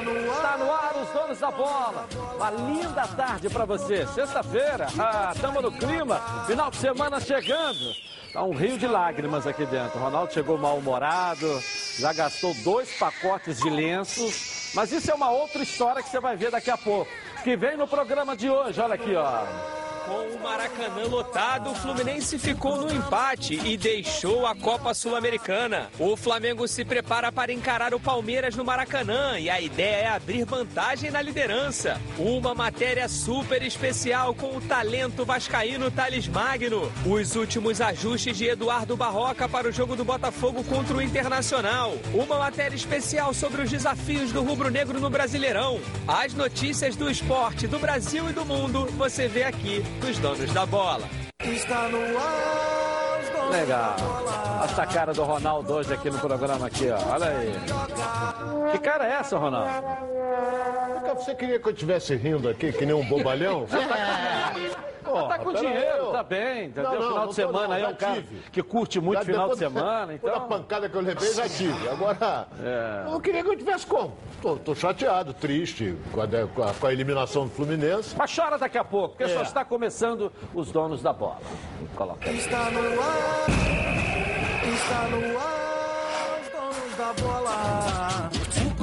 Está no ar. Os donos da bola. Uma linda tarde para você. Sexta-feira, ah, estamos no clima. Final de semana chegando. Tá um rio de lágrimas aqui dentro. O Ronaldo chegou mal-humorado, já gastou dois pacotes de lenços. Mas isso é uma outra história que você vai ver daqui a pouco. Que vem no programa de hoje. Olha aqui, ó. Com o Maracanã lotado, o Fluminense ficou no empate e deixou a Copa Sul-Americana. O Flamengo se prepara para encarar o Palmeiras no Maracanã e a ideia é abrir vantagem na liderança. Uma matéria super especial com o talento vascaíno Thales Magno. Os últimos ajustes de Eduardo Barroca para o jogo do Botafogo contra o Internacional. Uma matéria especial sobre os desafios do rubro-negro no Brasileirão. As notícias do esporte do Brasil e do mundo você vê aqui dos donos da bola. Está no ar. Legal. Essa cara do Ronaldo hoje aqui no programa aqui, ó. Olha aí. Que cara é essa, Ronaldo? Você queria que eu estivesse rindo aqui, que nem um bobalhão? Porra, Tá com dinheiro, ô. tá bem, entendeu? Não, não, final não de tô, semana não, aí é um cara que curte muito Já final de semana, Toda a então. pancada que eu levei, já tive. Agora, É. eu queria que eu tivesse como. Tô, tô chateado, triste com a, com a- com a eliminação do Fluminense. Mas chora daqui a pouco, porque só É. está começando os donos da bola. Coloca aí. Está no ar. Está no ar. Os donos da bola.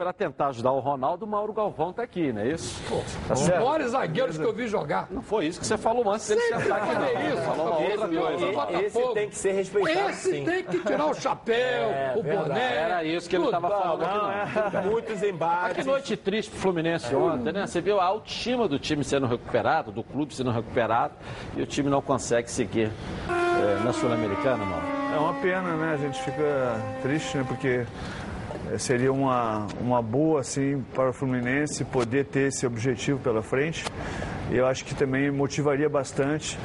Pra tentar ajudar o Ronaldo, o Mauro Galvão tá aqui, não é isso? Tá Os maiores zagueiros que eu vi jogar. Não foi isso que você falou antes dele sentar aqui, não. é isso. Falou uma outra Esse- coisa. esse-. Esse tem que ser respeitado, Esse sim. tem que tirar o chapéu, o boné. Era isso que ele tudo. tava falando aqui, Não, não. é muitos Mas que embates. noite triste pro Fluminense ontem, né? Você viu a autoestima do time sendo recuperado, do clube sendo recuperado, e o time não consegue seguir eh, na Sul-Americana, mano. É uma pena, né? A gente fica triste, né? Porque seria uma, uma boa, assim, para o Fluminense poder ter esse objetivo pela frente. E eu acho que também motivaria bastante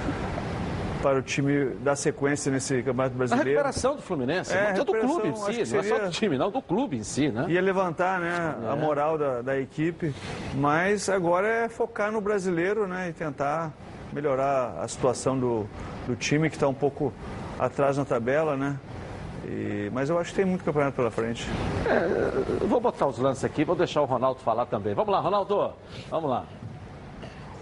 para o time dar sequência nesse Campeonato A Brasileiro. recuperação do Fluminense, É, não é do clube em si, que não é só seria- do time, não, do clube em si, né? Ia levantar né, É. a moral da, da equipe, mas agora é focar no brasileiro né, e tentar melhorar a situação do, do time que está um pouco atrás na tabela, né? E- mas eu acho que tem muito campeonato pela frente. Eu vou botar os lances aqui, vou deixar o Ronaldo falar também. Vamos lá, Ronaldo, vamos lá.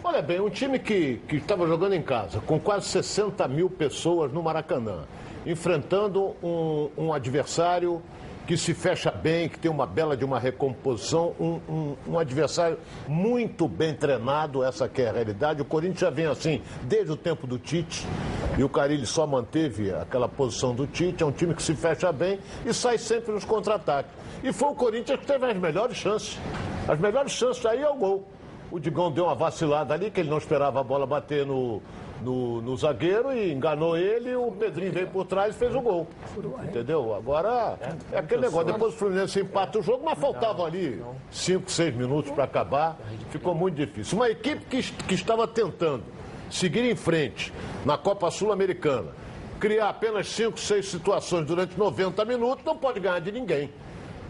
Olha bem, um time que que estava jogando em casa, com quase 60 mil pessoas no Maracanã, enfrentando um, um adversário que se fecha bem, que tem uma bela de uma recomposição, um, um- um adversário muito bem treinado, essa que é a realidade. O Corinthians já vem assim desde o tempo do Tite, e o Carilli só manteve aquela posição do Tite, é um time que se fecha bem e sai sempre nos contra-ataques. E foi o Corinthians que teve as melhores chances. As melhores chances aí é o gol. O Digão deu uma vacilada ali, que ele não esperava a bola bater no, no, no zagueiro e enganou ele. O Pedrinho veio por trás e fez o gol. Entendeu? Agora é aquele negócio. Depois o Fluminense empata o jogo, mas faltavam ali 5, 6 minutos para acabar. Ficou muito difícil. Uma equipe que, que estava tentando seguir em frente na Copa Sul-Americana, criar apenas 5, 6 situações durante 90 minutos, não pode ganhar de ninguém.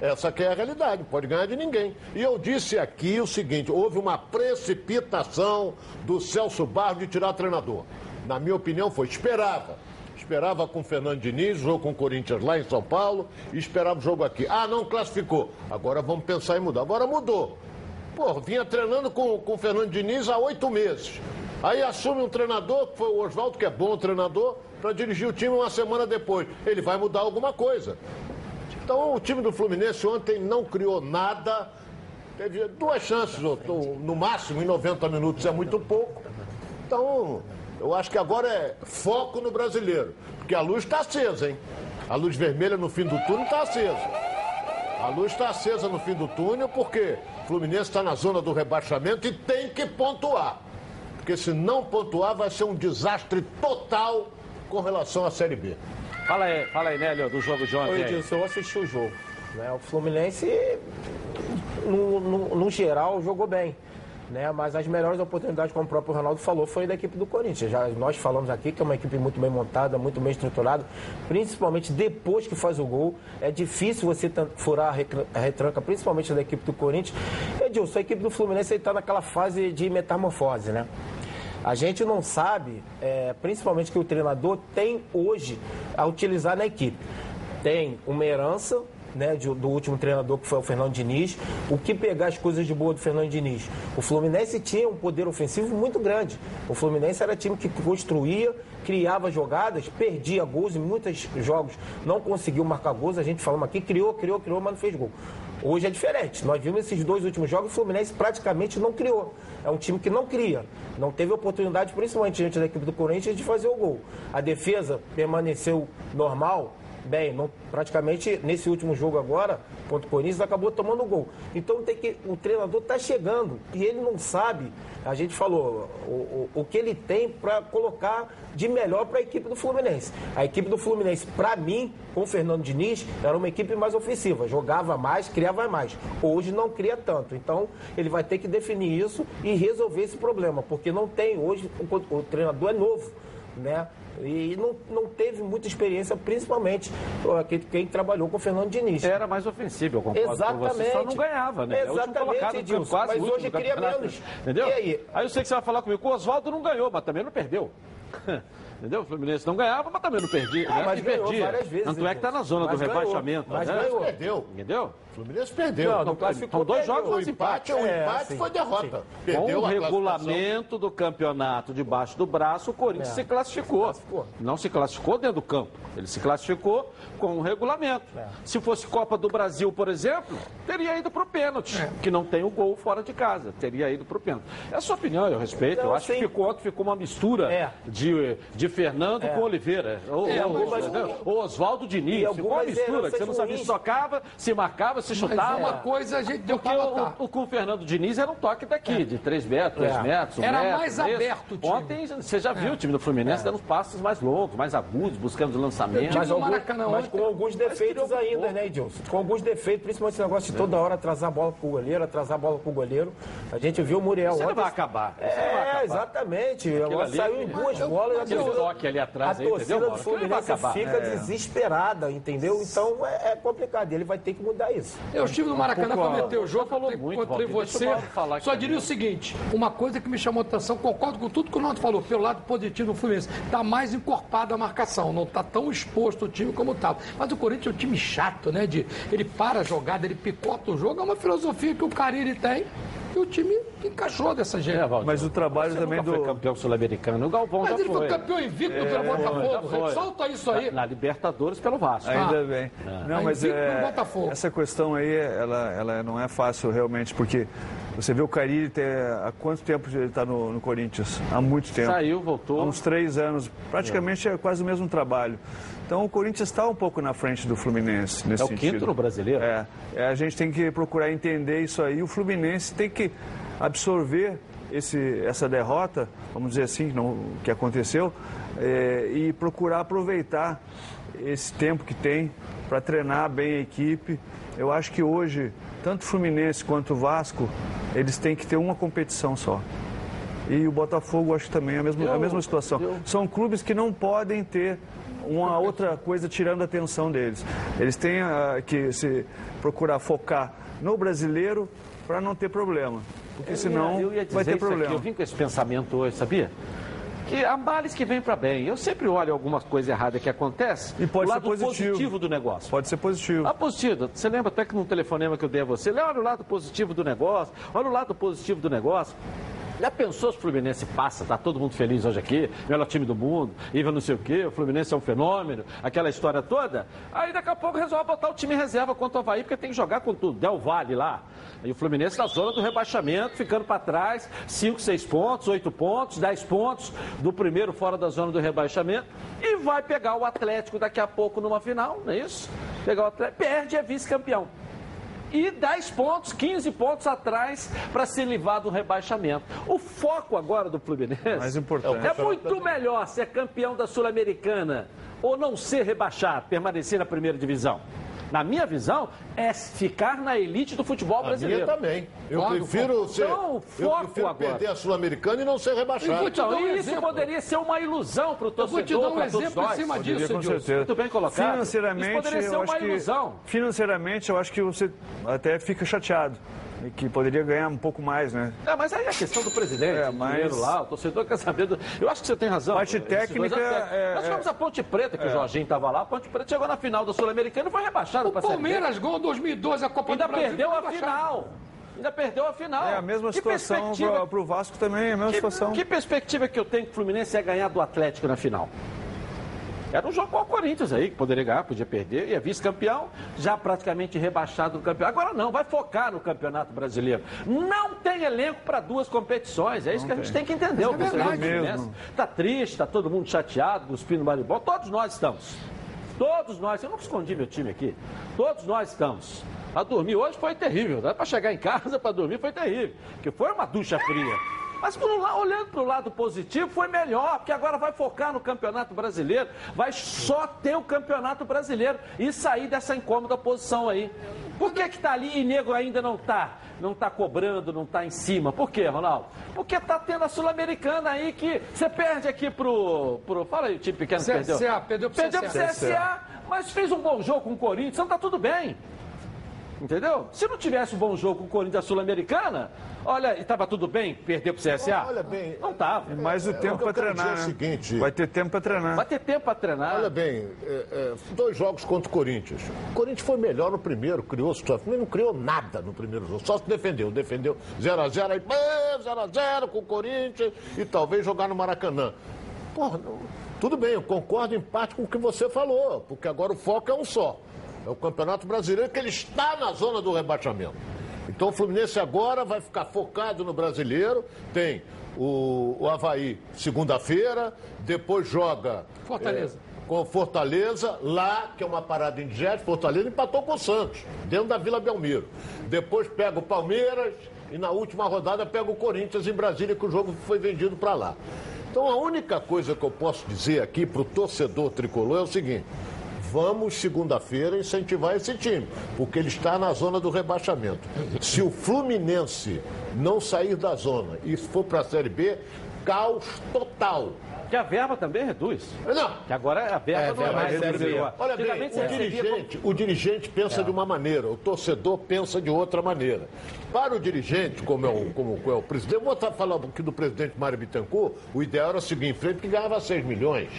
Essa que é a realidade, não pode ganhar de ninguém. E eu disse aqui o seguinte: houve uma precipitação do Celso Barros de tirar treinador. Na minha opinião, foi. Esperava. Esperava com o Fernando Diniz, jogo com o Corinthians lá em São Paulo, e esperava o jogo aqui. Ah, não classificou. Agora vamos pensar em mudar. Agora mudou. Pô, vinha treinando com, com o Fernando Diniz há oito meses. Aí assume um treinador, que foi o Oswaldo, que é bom treinador, para dirigir o time uma semana depois. Ele vai mudar alguma coisa. Então o time do Fluminense ontem não criou nada. Teve duas chances, no máximo, em 90 minutos é muito pouco. Então, eu acho que agora é foco no brasileiro. Porque a luz está acesa, hein? A luz vermelha no fim do túnel está acesa. A luz está acesa no fim do túnel porque o Fluminense está na zona do rebaixamento e tem que pontuar. Porque se não pontuar, vai ser um desastre total com relação à Série B. Fala aí, fala aí, Nélio, do jogo de ontem. Oi. Edilson, eu assisti o jogo. né? O Fluminense no, no, no geral, jogou bem. Né? Mas as melhores oportunidades, como o próprio Ronaldo falou, foi da equipe do Corinthians. Já nós falamos aqui que é uma equipe muito bem montada, muito bem estruturada, principalmente depois que faz o gol. É difícil você furar a retranca, principalmente da equipe do Corinthians. Edilson, a equipe do Fluminense está naquela fase de metamorfose, né? A gente não sabe, é, principalmente que o treinador tem hoje a utilizar na equipe. Tem uma herança né, do último treinador que foi o Fernando Diniz. O que pegar as coisas de boa do Fernando Diniz? O Fluminense tinha um poder ofensivo muito grande. O Fluminense era time que construía, criava jogadas, perdia gols em muitos jogos, não conseguiu marcar gols. A gente falamos aqui, criou, criou, criou, mas não fez gol. Hoje é diferente. Nós vimos esses dois últimos jogos, o Fluminense praticamente não criou. É um time que não cria. Não teve oportunidade, principalmente diante da equipe do Corinthians, de fazer o gol. A defesa permaneceu normal, bem, não- praticamente nesse último jogo agora, contra o Corinthians, acabou tomando gol. Então tem que, o treinador está chegando e ele não sabe, a gente falou, o, o, o que ele tem para colocar de melhor para a equipe do Fluminense. A equipe do Fluminense, para mim, com o Fernando Diniz, era uma equipe mais ofensiva, jogava mais, criava mais. Hoje não cria tanto. Então ele vai ter que definir isso e resolver esse problema, porque não tem hoje, o, o treinador é novo né? E não, não teve muita experiência, principalmente quem, quem trabalhou com o Fernando Diniz. Era mais ofensivo, eu concordo com você. Só Exatamente. não ganhava, né? É Exatamente, colocado, Edilson, quase mas hoje cria menos. Entendeu? E aí? Aí eu sei que você vai falar comigo, o Oswaldo não ganhou, mas também não perdeu. Entendeu? O Fluminense não ganhava, mas também não perdia. Ah, mas ganhou perdia. várias vezes, Tanto é que está na zona mas do ganhou, rebaixamento. mas né? ganhou. Perdeu. Entendeu? O Fluminense perdeu. Não, Não, classificou, dois perdeu. jogos, o empate, o É, empate sim, foi derrota. Com Perdeu o a classificação. regulamento do campeonato debaixo do braço, o Corinthians É. se classificou. Classificou. Não se classificou dentro do campo. Ele se classificou com o regulamento. É. Se fosse Copa do Brasil, por exemplo, teria ido para o pênalti, É. que não tem o gol fora de casa. Teria ido para o pênalti. É a sua opinião, eu respeito. Não, eu acho sim. que ficou, ficou uma mistura É. de, de Fernando com Oliveira. Ou, É, ou- ou Oswaldo Diniz. Ficou uma mistura, que você não sabia se tocava, se marcava, se Mas chutava. uma coisa a gente deu Porque o, matar. o, com o Fernando Diniz era um toque daqui, de 3 metros, 2 É. metros, um Era metro, mais é aberto o time. Ontem você já viu o time do Fluminense dando passos mais longos, mais agudos, buscando lançamento. Mas, Maracanã mas com alguns defeitos ainda, né, Edilson? Com alguns defeitos, principalmente esse negócio de toda hora atrasar a bola pro goleiro, atrasar a bola pro goleiro. A gente viu o Muriel Isso ontem. vai acabar. Isso não vai É, acabar. exatamente. Ali- saiu em duas bolas. Aquele toque ali atrás a aí, torcida entendeu, do Fluminense fica desesperada, entendeu? Então é, é complicado. Ele vai ter que mudar isso. Eu estive no Maracanã meter o jogo, muito, encontrei você. Só diria o seguinte: uma coisa que me chamou a atenção, concordo com tudo que o Nando falou, pelo lado positivo do Fluminense. Está mais encorpada a marcação, não está tão exposto o time como estava. Mas o Corinthians é um time chato, né? De, ele para a jogada, ele picota o jogo, é uma filosofia que o Carille tem. E o time encaixou dessa gente. É, Valdir. Mas o trabalho também do. foi campeão sul-americano. O Galvão Mas já ele foi foi. campeão invicto pelo já Botafogo. foi. Solta isso aí. Na, na Libertadores pelo Vasco. Ainda Ah. bem. Não, Aí mas é, essa questão aí, ela, ela não é fácil realmente, porque você vê o Carille ter, há quanto tempo ele está no, no Corinthians? Há muito tempo. Saiu, Há voltou. uns três anos. Praticamente é quase o mesmo trabalho. Então o Corinthians está um pouco na frente do Fluminense nesse É o sentido. quinto no brasileiro. É, é, a gente tem que procurar entender isso aí. O Fluminense tem que absorver esse, essa derrota, vamos dizer assim, não, que aconteceu, é, e procurar aproveitar esse tempo que tem para treinar bem a equipe. Eu acho que hoje, tanto o Fluminense quanto o Vasco, eles têm que ter uma competição só. E o Botafogo, acho que também é a mesma, a mesma situação. São clubes que não podem ter uma outra coisa tirando a atenção deles. Eles têm ah, que se procurar focar no brasileiro para não ter problema. Porque senão eu ia dizer vai ter isso aqui, problema. eu vim com esse pensamento hoje, sabia? Que há males que vêm para bem. Eu sempre olho algumas coisas erradas que acontecem. E pode o ser lado positivo. positivo do negócio. Pode ser positivo. Ah, positivo. Você lembra até que num telefonema que eu dei a você, olha o lado positivo do negócio, olha o lado positivo do negócio. Já pensou se o Fluminense passa, tá todo mundo feliz hoje aqui, melhor time do mundo, Iva não sei o quê, o Fluminense é um fenômeno, aquela história toda. Aí daqui a pouco resolve botar o time reserva contra o Havaí, porque tem que jogar com tudo. Del Valle lá. E o Fluminense na zona do rebaixamento, ficando para trás, 5, 6 pontos, 8 pontos, 10 pontos do primeiro fora da zona do rebaixamento. E vai pegar o Atlético daqui a pouco numa final, não é isso? Pegar o Atlético, perde, é vice-campeão e 10 pontos, 15 pontos atrás para se livrar do rebaixamento. O foco agora do Fluminense Mais importante. é muito melhor ser campeão da Sul-Americana ou não ser rebaixado, permanecer na primeira divisão. Na minha visão, é ficar na elite do futebol brasileiro. também. Eu Foco, prefiro foco. ser. Então, eu foco prefiro agora. perder a Sul-Americana e não ser rebaixado. Então, um isso exemplo. poderia ser uma ilusão para o Eu vou te torcedor, dar um exemplo em cima Poderia, disso, com certeza. Muito bem colocado. Financeiramente, Isso poderia ser eu uma acho ilusão. que financeiramente eu acho que você até fica chateado que poderia ganhar um pouco mais, né? É, mas aí é a questão do presidente, É, mas- dinheiro lá, o torcedor quer saber do... Eu acho que você tem razão. Parte técnica, dois aspectos. é- Nós tivemos a Ponte Preta, que o Jorginho estava lá, a Ponte Preta chegou na final da Sul-Americana e foi rebaixado O para a Série B. Palmeiras ganhou 2012 a Copa Ainda do Brasil. perdeu foi a final. Ainda perdeu a final. É a mesma Que situação para o Vasco também, é a mesma Que, situação. que perspectiva que eu tenho que o Fluminense ia ganhar do Atlético na final? Era um jogo com o Corinthians aí, que poderia ganhar, podia perder, e é vice-campeão, já praticamente rebaixado do campeão. Agora não, vai focar no Campeonato Brasileiro. Não tem elenco para duas competições, é isso que a gente tem que entender. O Mas é verdade Fluminense mesmo. Tá triste, tá todo mundo chateado, cuspindo maribol, todos nós estamos. Todos nós, eu nunca escondi meu time aqui, todos nós estamos. A dormir hoje foi terrível, né? para chegar em casa, para dormir foi terrível, porque foi uma ducha fria. Mas por um olhando para o lado positivo, foi melhor, porque agora vai focar no Campeonato Brasileiro, vai só ter o Campeonato Brasileiro e sair dessa incômoda posição aí. Por que que tá ali e nego ainda não tá? Não tá cobrando, não tá em cima. Por quê, Ronaldo? Porque tá tendo a Sul-Americana aí que você perde aqui pro, pro... Fala aí o time pequeno que perdeu. CSA, perdeu pro Perdeu pro CSA. CSA, mas fez um bom jogo com o Corinthians, então tá tudo bem. Entendeu? Se não tivesse um bom jogo com o Corinthians Sul-Americana, olha, e tava tudo bem, perder pro CSA? Olha bem, Não tava. Mais o É, tempo o que eu para treinar, é o né? seguinte- Vai ter tempo para treinar. Vai ter tempo para treinar. Olha bem, é, é, dois jogos contra o Corinthians. O Corinthians foi melhor no primeiro, criou situação. Ele não criou nada no primeiro jogo, só se defendeu. Defendeu 0x0, aí 0x0 com o Corinthians e talvez jogar no Maracanã. Porra, não- tudo bem, eu concordo em parte com o que você falou, porque agora o foco é um só. É o Campeonato Brasileiro que ele está na zona do rebaixamento. Então o Fluminense agora vai ficar focado no brasileiro. Tem o, o Havaí segunda-feira, depois joga Fortaleza. é, com Fortaleza, lá, que é uma parada indigesta, Fortaleza empatou com o Santos, dentro da Vila Belmiro. Depois pega o Palmeiras e na última rodada pega o Corinthians em Brasília, que o jogo foi vendido para lá. Então a única coisa que eu posso dizer aqui para o torcedor tricolor é o seguinte. Vamos, segunda-feira, incentivar esse time, porque ele está na zona do rebaixamento. Se o Fluminense não sair da zona e for para a Série B, caos total. Que a verba também reduz. Não, Que agora a verba É, não é verba mais é. Olha bem, o recebia dirigente, o dirigente pensa de uma maneira, o torcedor pensa de outra maneira. Para o dirigente, como é o, como é o presidente, eu vou estar falando aqui do presidente Mário Bittencourt, o ideal era seguir em frente, que ganhava 6 milhões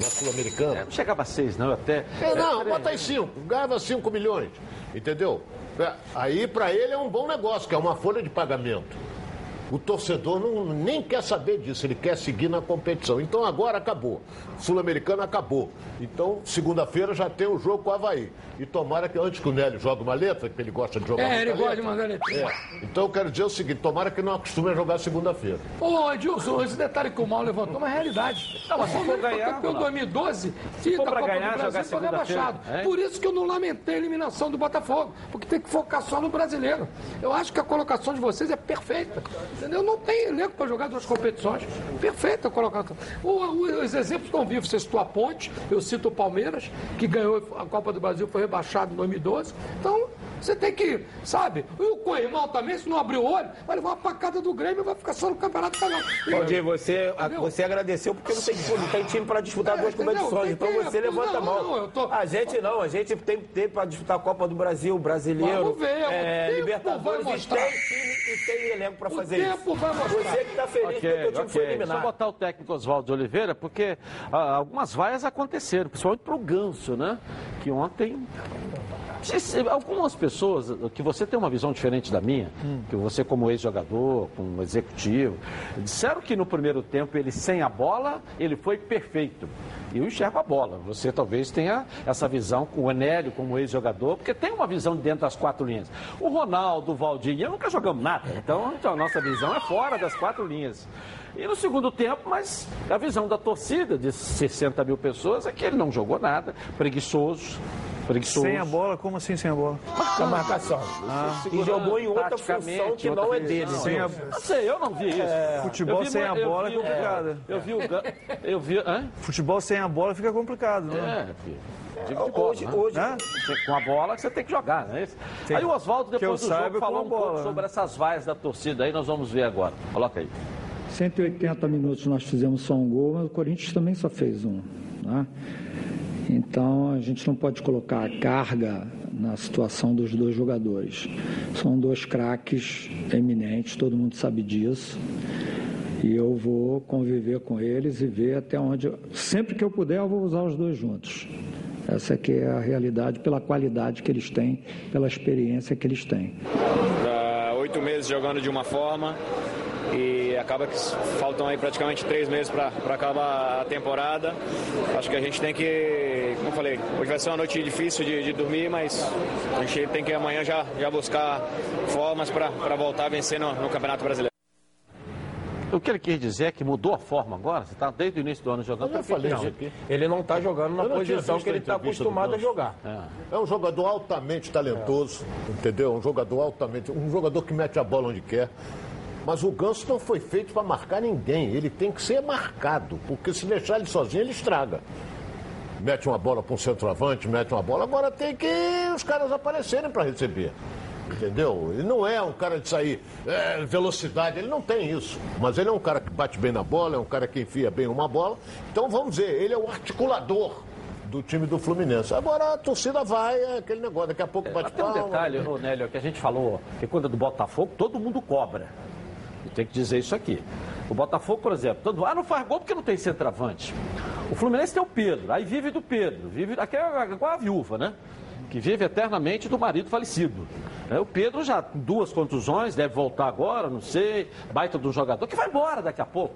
na Sul-Americana. Não chegava a seis, não, até. É, não, bota aí 5, ganhava 5 milhões, entendeu? É, Aí para ele é um bom negócio, que é uma folha de pagamento. O torcedor não, nem quer saber disso, ele quer seguir na competição. Então agora acabou. Sul-Americano acabou. Então, segunda-feira já tem o jogo com o Havaí. E tomara que antes que o Nélio jogue uma letra, que ele gosta de jogar É, ele gosta de letra. mandar letrinha. É. Então eu quero dizer o seguinte, tomara que não acostume a jogar segunda-feira. Ô, Edilson, esse detalhe que o Mal levantou é uma realidade. Não, mas se for ganhar, campeão Ronaldo. 2012, fica for a pra Copa ganhar, do Brasil foi rebaixado. é? Por isso que eu não lamentei a eliminação do Botafogo, porque tem que focar só no brasileiro. Eu acho que a colocação de vocês é perfeita. Entendeu? Não tem elenco para jogar duas competições. Perfeita a colocação. Os exemplos estão vivos. Você citou a Ponte, eu cito o Palmeiras, que ganhou a Copa do Brasil, foi rebaixado em 2012. Então, você tem que, sabe? E o Corrimão também, se não abrir o olho, vai levar uma pacada do Grêmio e vai ficar só no Campeonato Carioca. Valdir, você, a- Entendeu? você agradeceu porque não tem, não tem time para disputar É, duas entendeu? competições. Tem Então você levanta a não, mão. não, tô- A gente não, a gente tem ter para disputar a Copa do Brasil, Brasileiro, Vamos ver, é, tempo Libertadores. E tem time e tem elenco para fazer tempo vai mostrar. Você que está feliz porque o time foi ok. Deixa eu eliminado. botar o técnico Oswaldo de Oliveira, porque ah, algumas vaias aconteceram, principalmente pro Ganso, né? Que ontem. se- se- Algumas pessoas, que você tem uma visão diferente da minha, que você como ex-jogador, como executivo, disseram que no primeiro tempo ele sem a bola, ele foi perfeito. E eu enxergo a bola. Você talvez tenha essa visão com o Enélio como ex-jogador, porque tem uma visão dentro das quatro linhas. O Ronaldo, o Valdir e eu nunca jogamos nada, então a nossa visão é fora das quatro linhas. E no segundo tempo, mas a visão da torcida de 60 mil pessoas é que ele não jogou nada, preguiçoso. Preguiçoso. Sem a bola, como assim sem a bola? A marcação. e jogou em outra função que outra não é dele. Sem a- Não sei, eu não vi isso. Futebol Eu vi sem a bola vi- é complicado. Eu vi o. Eu vi. Hã? Futebol sem a bola fica complicado, né? É, filho. Bola, Hoje, né? hoje? Com a bola você tem que jogar, não é isso? Aí o Oswaldo, depois do jogo, falou um bola, pouco né? sobre essas vaias da torcida aí, nós vamos ver agora. Coloca aí. 180 minutos nós fizemos só um gol, mas o Corinthians também só fez um. né? Então a gente não pode colocar a carga na situação dos dois jogadores. São dois craques eminentes, todo mundo sabe disso. E eu vou conviver com eles e ver até onde. Sempre que eu puder, eu vou usar os dois juntos. Essa é a realidade, pela qualidade que eles têm, pela experiência que eles têm. Oito meses jogando de uma forma e acaba que faltam aí praticamente três meses para acabar a temporada. Acho que a gente tem que, como eu falei, hoje vai ser uma noite difícil de, de dormir, mas a gente tem que amanhã já, já buscar formas para voltar a vencer no, no Campeonato Brasileiro. O que ele quer dizer é que mudou a forma agora? Você está desde o início do ano jogando. Eu já falei isso aqui. ele não está jogando na não posição que ele está acostumado a jogar. É um jogador altamente talentoso, entendeu? Um jogador altamente. Um jogador que mete a bola onde quer. Mas o Ganso não foi feito para marcar ninguém. Ele tem que ser marcado, porque se deixar ele sozinho, ele estraga. Mete uma bola para um centroavante, mete uma bola. Agora tem que os caras aparecerem para receber. Entendeu? Ele não é um cara de sair é, velocidade, ele não tem isso. Mas ele é um cara que bate bem na bola, é um cara que enfia bem uma bola. Então vamos dizer, ele é o articulador do time do Fluminense. Agora a torcida vai, é aquele negócio, daqui a pouco bate Mas tem um palma. detalhe, Nélio, que a gente falou, que quando é do Botafogo, todo mundo cobra. Tem que dizer isso aqui. O Botafogo, por exemplo, todo ah, não faz gol porque não tem centroavante. O Fluminense tem o Pedro, aí vive do Pedro, vive aqui é igual a viúva, né? Que vive eternamente do marido falecido. É, o Pedro já duas contusões, deve voltar agora, não sei, baita do jogador, que vai embora daqui a pouco.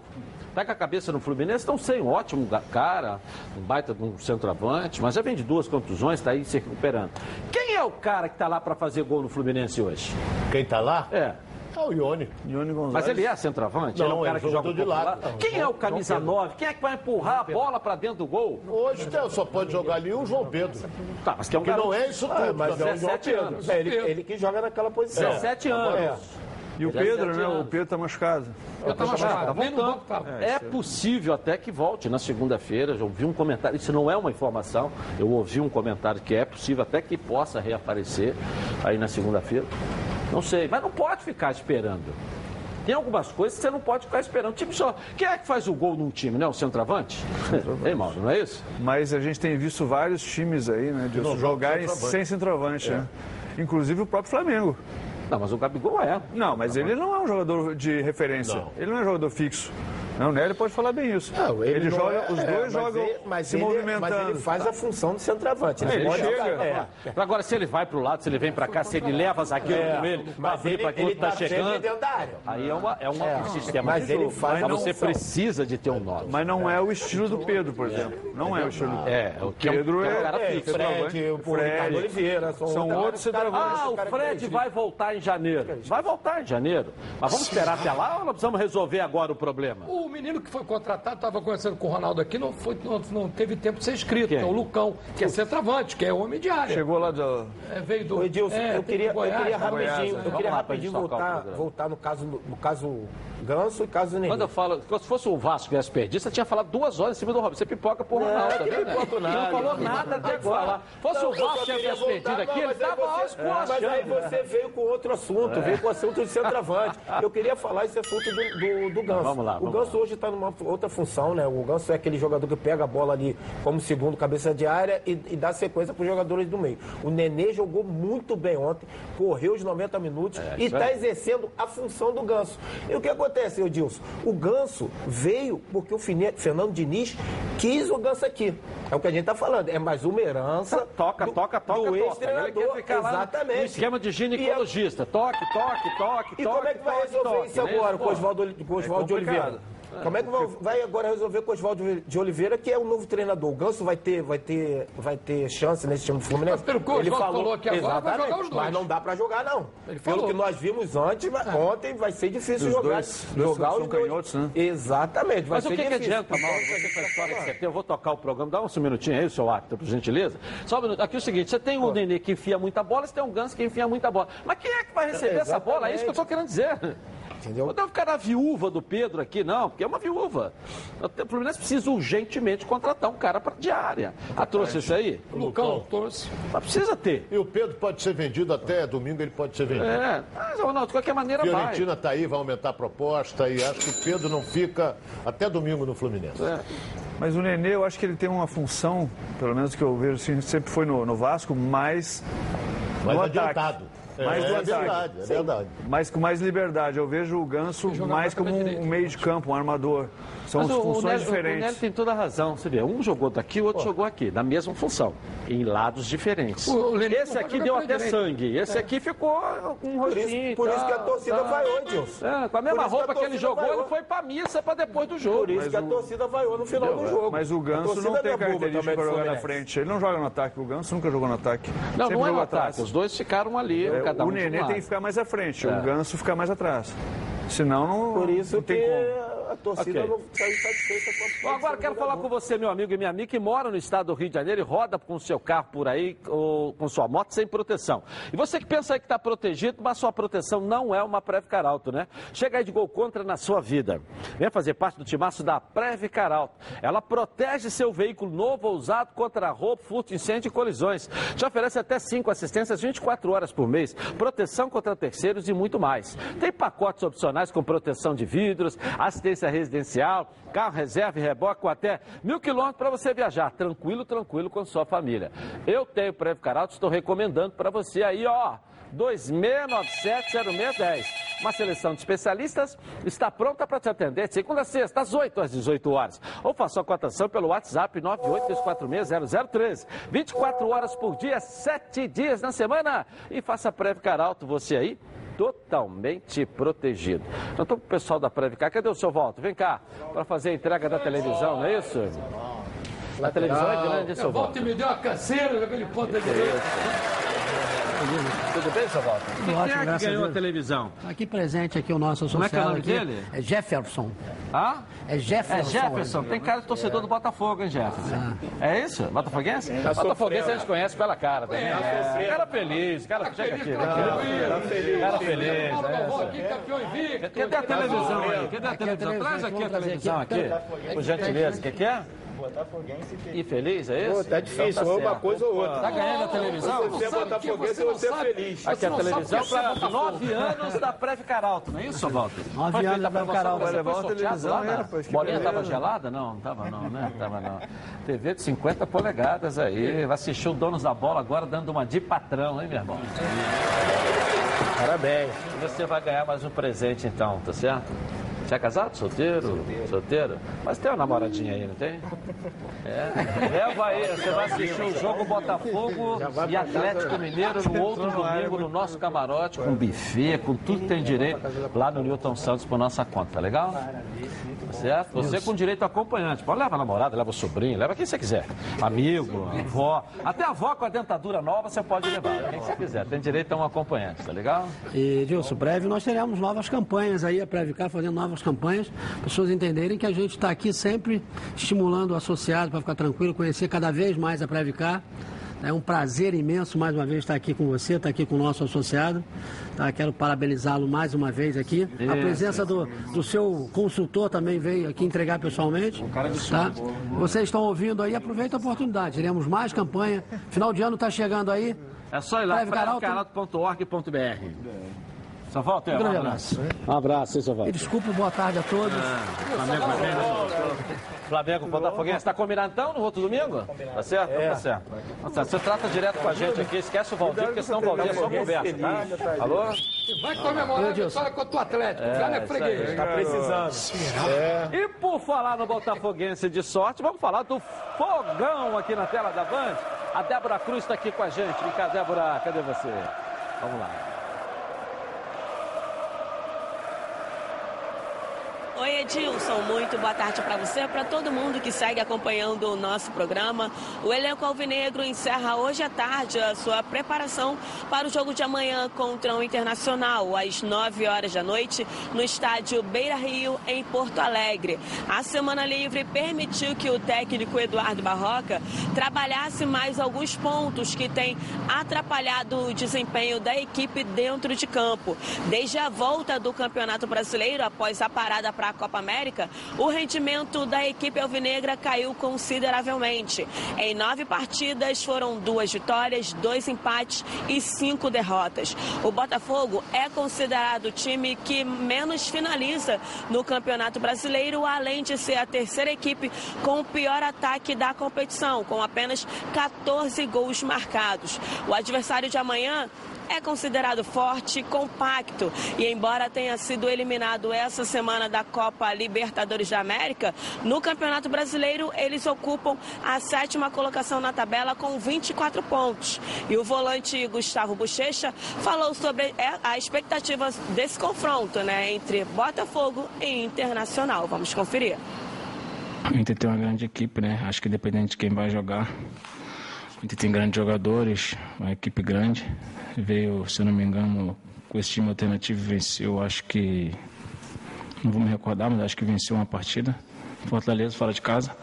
Tá com a cabeça no Fluminense, estão sem um ótimo cara, um baita de um centroavante, mas já vem de duas contusões, está aí se recuperando. Quem é o cara que está lá para fazer gol no Fluminense hoje? Quem tá lá? É. É o Ione. Ione Gonzalez. Mas ele é centroavante? Não, ele é um é cara que joga de lado. Quem é o camisa João Pedro. 9? Quem é que vai empurrar a bola para dentro do gol? Hoje tem- só pode jogar ali o João Pedro. Tá, mas que é um Que garoto. não é isso tudo. Ah, mas é o João 17 Pedro. anos. É, ele, ele que joga naquela posição. 17 anos. É. E o Pedro, né? O Pedro tá machucado. Eu Tá machucado, banco estava. É possível até que volte na segunda-feira. Já ouvi um comentário, isso não é uma informação. Eu ouvi um comentário que é possível até que possa reaparecer aí na segunda-feira. Não sei, mas não pode ficar esperando. Tem algumas coisas que você não pode ficar esperando. Tipo só, quem é que faz o gol num time, né? O centroavante? Ei, Mauro, não é isso? Mas a gente tem visto vários times aí, né? De não jogarem centroavante. sem centroavante, né? Inclusive o próprio Flamengo. Não, mas o Gabigol é. Não, mas ele não é um jogador de referência. Não. Ele não é um jogador fixo. Não, o Nélio pode falar bem isso. Não, ele não joga, é- os é, dois mas jogam ele- mas se ele, movimentando. Mas ele faz a função de centroavante. Ele, Ele pode chega. jogar- é. Agora, se ele vai pro lado, se ele vem pra cá, se ele leva zagueiro É, com ele, mas ele, pra quem ele tá tá chegando. dentro da área. Aí é, uma, é, uma, É. um sistema Mas de ele faz Mas você função. precisa de ter um 9. Mas não é o estilo do Pedro, por exemplo. Não é o estilo do É, o que é um- Pedro é um é, cara é, fixo. Fred, o Ricardo Fred. Oliveira. São, outros centroavantes. Ah, o Fred vai voltar em janeiro. Vai voltar em janeiro. Mas vamos esperar até lá ou nós precisamos resolver agora o problema? O menino que foi contratado, estava conversando com o Ronaldo aqui, não, foi, não, não teve tempo de ser inscrito, Quem? que é o Lucão, que é centroavante, que é homem de área. Chegou lá do... É, veio do. Edilson, é, eu, queria, Goiás, eu queria né? rapidinho, Goiás, eu né? queria Vamos rapidinho voltar, voltar no caso, no caso Ganso e caso Nenê. Quando eu falo, se fosse o Vasco que tivesse perdido, você tinha falado duas horas em cima do Robson. Você pipoca por Não, Ronaldo. tá que vendo? pipoco nada. Não falou nada até agora. Fosse Não, o Vasco que tivesse perdido aqui, não, ele mas aí tava você- aos Mas aí você veio com outro assunto, veio com o assunto de centroavante. Eu queria falar esse assunto do, do, do Ganso. Vamos lá, o vamos Ganso hoje está numa outra função, né? O Ganso é aquele jogador que pega a bola ali como segundo cabeça de área e, e dá sequência para os jogadores do meio. O Nenê jogou muito bem ontem, correu os 90 minutos e isso está aí. exercendo a função do Ganso. E o que acontece, Edilson? O Ganso veio porque o Fernando Diniz quis o Ganso aqui. É o que a gente está falando. É mais uma herança. Toca, do- toca, toca, do ex-treinador. Exatamente. no esquema de ginecologista. Toque, toque, toque, E toque. como é que vai resolver toque, isso agora com o Oswaldo, de. Oliveira? Como é que vai, agora resolver com o Oswaldo de Oliveira, que é o novo treinador? O Ganso vai ter, vai ter, vai ter chance nesse time do Fluminense? Mas pelo que o Oswaldo falou aqui agora, vai jogar os dois. Mas não dá pra jogar, não. Ele Pelo falou. que nós vimos antes, vai- ontem vai ser difícil Os jogar. dois- dois jogar são os dois. canhotos, né? Exatamente, vai Mas o ser que, que difícil. adianta, Mauro, você com a história que eu vou tocar o programa. Dá um minutinho aí, seu Acta, por gentileza. Só um minuto. Aqui é o seguinte: você tem um Nenê que enfia muita bola, você tem um Ganso que enfia muita bola. Mas quem é que vai receber essa bola? É isso que eu estou querendo dizer. Entendeu? Não deve ficar na viúva do Pedro aqui, não, porque é uma viúva. O Fluminense precisa urgentemente contratar um cara para diária. Ah, trouxe isso aí? O Lucão trouxe. Mas precisa ter. E o Pedro pode ser vendido até domingo, ele pode ser vendido. É, mas, Ronaldo, de qualquer maneira Fiorentina vai. está aí, vai aumentar a proposta e acho que o Pedro não fica até domingo no Fluminense. É. Mas o Nenê, eu acho que ele tem uma função, pelo menos que eu vejo, assim, sempre foi no, no Vasco, mais Mais no ataque. Adiantado. Mais é, é verdade, é verdade. Mas com mais liberdade. Eu vejo o Ganso mais como um, um meio de campo, um armador. São Mas o- o funções O diferentes. Nélio tem toda a razão. Você vê, um jogou daqui, o outro jogou aqui, na mesma função, em lados diferentes. O- o Esse aqui deu até direita. sangue, esse aqui ficou com um Por rostinho. isso, por isso que a torcida tal. vaiou, Edilson. É, com a mesma Por que roupa a que ele jogou, vaiou. ele foi pra missa pra depois do jogo. Por isso que a torcida vaiou no final do jogo. Mas o Ganso não tem é boba característica do jogar na frente. Ele não joga no ataque. O Ganso nunca jogou no ataque. Não, Sempre não é no ataque. Os dois ficaram ali, É, cada um o Nenê tem que ficar mais à frente, É. o Ganso fica mais atrás. Senão não, Por isso não que tem como. A torcida Ok. não saiu satisfeita com a Bom, agora quero falar com você, meu amigo e minha amiga, que mora no estado do Rio de Janeiro e roda com seu carro por aí ou com sua moto sem proteção. E você que pensa aí que está protegido, mas sua proteção não é uma Previcar Alto, né? Chega aí de gol contra na sua vida. Venha fazer parte do timaço da Previcar Alto. Ela protege seu veículo novo ou usado contra roubo, furto, incêndio e colisões. Te oferece até 5 assistências 24 horas por mês, proteção contra terceiros e muito mais. Tem pacotes opcionais com proteção de vidros, assistência residencial, carro reserva e reboque com até mil quilômetros para você viajar tranquilo, tranquilo com sua família. Eu tenho Previcar Alto, estou recomendando para você aí, ó. 2697-0610. Uma seleção de especialistas está pronta para te atender de segunda a sexta, às 8 às 18 horas. Ou faça a cotação pelo WhatsApp 982460013. 24 horas por dia, 7 dias na semana. E faça Previcar Alto você aí totalmente protegido. Então, estou com o pessoal da Previcar. Cadê o seu Volta? Vem cá, para fazer a entrega da televisão, não é isso? A televisão é grande, seu Eu volto Volta? e me deu uma canseira naquele ponto da direita. Tudo bem, seu Volta? Quem ótimo, é que graças a ganhou a Deus. televisão? Tá Aqui presente aqui o nosso Como é que é o associado nome aqui. dele? É Jefferson. Ah? É Jefferson. É Jefferson, tem cara de torcedor do Botafogo, hein, Jefferson? É isso? Botafoguense? Botafoguense a gente conhece pela cara também. É, cara feliz, cara, chega aqui. Cara feliz. Cara feliz. É. Cadê a televisão aí? Cadê a Aqui a televisão? Traz aqui a televisão aqui, por gentileza. O que que é? E feliz, é isso? Pô, tá difícil, Então ou uma certo. coisa ou outra. Tá ganhando a televisão? Você é botafoguense ou você é feliz. Aqui a televisão para para nove anos da Preve Caralto, não é isso, Walter? Nove anos da a Preve Caralto. você Vai levar uma sorteado televisão rapaz, que Bolinha tava gelada? Não, não tava não, né? Tava não. TV de 50 polegadas aí. Vai assistir o Donos da Bola agora dando uma de patrão, hein, meu irmão? Parabéns. E você vai ganhar mais um presente então, tá certo? Você é casado? Solteiro? Solteiro? Mas tem uma namoradinha aí, não tem? É. Leva aí, você vai assistir o jogo Botafogo e Atlético Mineiro no outro domingo no nosso camarote, com buffet, com tudo que tem direito, lá no Newton Santos por nossa conta, tá legal? Certo? Você com direito a acompanhante. Pode levar a namorada, leva o sobrinho, leva quem você quiser. Amigo, avó. Até a avó com a dentadura nova você pode levar. Quem você quiser. Tem direito a um acompanhante, tá legal? E, Dilson, breve nós teremos novas campanhas aí, a Previcar fazendo novas campanhas, pessoas entenderem que a gente está aqui sempre estimulando o associado para ficar tranquilo, conhecer cada vez mais a Previcar. É um prazer imenso mais uma vez estar aqui com você, estar aqui com o nosso associado. Tá? Quero parabenizá-lo mais uma vez aqui. A presença do, do seu consultor também veio aqui entregar pessoalmente. tá? Vocês estão ouvindo aí, aproveita a oportunidade. Teremos mais campanha. Final de ano está chegando aí. É só ir lá, Preve Só volta Um grande abraço. Um abraço, hein, E desculpa, boa tarde a todos. Flamengo vai bem, né? Flamengo, Botafoguense, está combinado então no outro domingo? Tá certo? Então Tá certo. Tá certo. Você trata direto com a gente aqui, esquece o Valdir, porque senão o Valdir é só conversa, tá? Alô? Vai comemorar a vitória contra o Atlético. Já não é freguês. Tá precisando. E por falar no Botafoguense de sorte, vamos falar do fogão aqui na tela da Band. A Débora Cruz está aqui com a gente. Vem cá, Débora, cadê você? Vamos lá. Oi, Edilson. Muito boa tarde para você, para todo mundo que segue acompanhando o nosso programa. O elenco alvinegro encerra hoje à tarde a sua preparação para o jogo de amanhã contra o Internacional, às 9 horas da noite, no estádio Beira Rio, em Porto Alegre. A semana livre permitiu que o técnico Eduardo Barroca trabalhasse mais alguns pontos que têm atrapalhado o desempenho da equipe dentro de campo. Desde a volta do Campeonato Brasileiro, após a parada para Copa América, o rendimento da equipe alvinegra caiu consideravelmente. Em nove partidas foram duas vitórias, dois empates e cinco derrotas. O Botafogo é considerado o time que menos finaliza no Campeonato Brasileiro, além de ser a terceira equipe com o pior ataque da competição, com apenas 14 gols marcados. O adversário de amanhã é considerado forte e compacto. E embora tenha sido eliminado essa semana da Copa Libertadores da América, no Campeonato Brasileiro eles ocupam a sétima colocação na tabela com 24 pontos. E o volante Gustavo Bochecha falou sobre é, a expectativa desse confronto né, entre Botafogo e Internacional. Vamos conferir. A gente tem uma grande equipe, né? Acho que dependendo de quem vai jogar, a gente tem grandes jogadores, uma equipe grande. Veio, se eu não me engano, com esse time alternativo venceu, acho que. Não vou me recordar, mas acho que venceu uma partida. Fortaleza, fora de casa.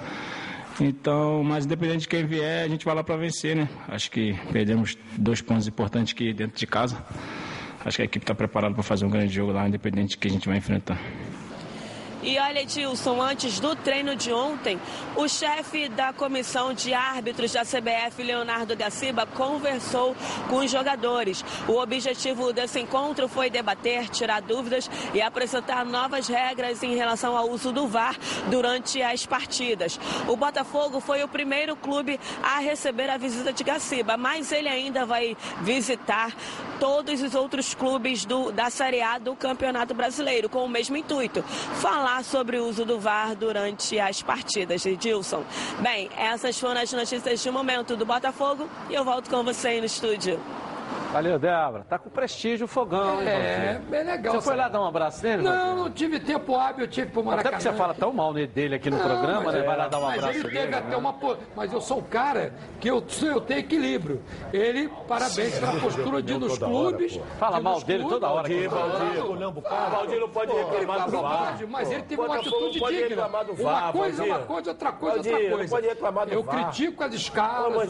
Então, mas independente de quem vier, a gente vai lá para vencer, né? Acho que perdemos dois pontos importantes aqui dentro de casa. Acho que a equipe está preparada para fazer um grande jogo lá, independente de quem a gente vai enfrentar. E olha, Edilson, antes do treino de ontem, o chefe da comissão de árbitros da CBF, Leonardo Gaciba, conversou com os jogadores. O objetivo desse encontro foi debater, tirar dúvidas e apresentar novas regras em relação ao uso do VAR durante as partidas. O Botafogo foi o primeiro clube a receber a visita de Gaciba, mas ele ainda vai visitar todos os outros clubes do, da Série A do Campeonato Brasileiro, com o mesmo intuito. Falar sobre o uso do VAR durante as partidas, Edilson. Bem, essas foram as notícias de momento do Botafogo e eu volto com você aí no estúdio. Valeu, Débora. Tá com prestígio o fogão, hein, É, bem legal. Você foi lá dar um abraço nele? Não, não tive tempo hábil, eu tive pro Maracanã. Até porque você fala tão mal dele aqui no Não, programa, mas né? é, Vai lá dar um mas abraço ele teve dele, até né? uma Mas eu sou o cara que eu, eu tenho equilíbrio. Ele, parabéns pela postura de ir nos clubes. Fala de ir mal nos dele clubes. toda hora. Valdir, Valdir, Ah, Valdir não pode reclamar do VAR. mas ele teve uma atitude digna. Uma coisa é uma coisa, outra coisa é outra não coisa. pode reclamar do Eu VAR. critico as escalas,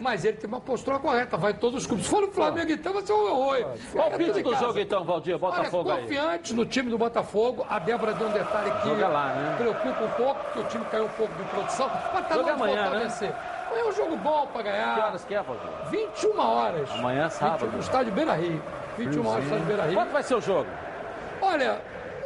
mas ele tem uma postura correta, vai em todos os clubes. Se for no Flamengo, então vai ser um oi. Palpite do jogo, então, Valdir. Botafogo Olha, aí. confiante no time do Botafogo. A Débora deu um detalhe que lá, né? preocupa um pouco, porque o time caiu um pouco de produção. Mas tá lá amanhã, voltar a né? vencer. Amanhã é um jogo bom pra ganhar. Que horas que é, Valdir? 21 horas. Amanhã é sábado. 21, no estádio Beira Rio. 21 horas no estádio Beira Rio. Quanto vai ser o jogo? Olha,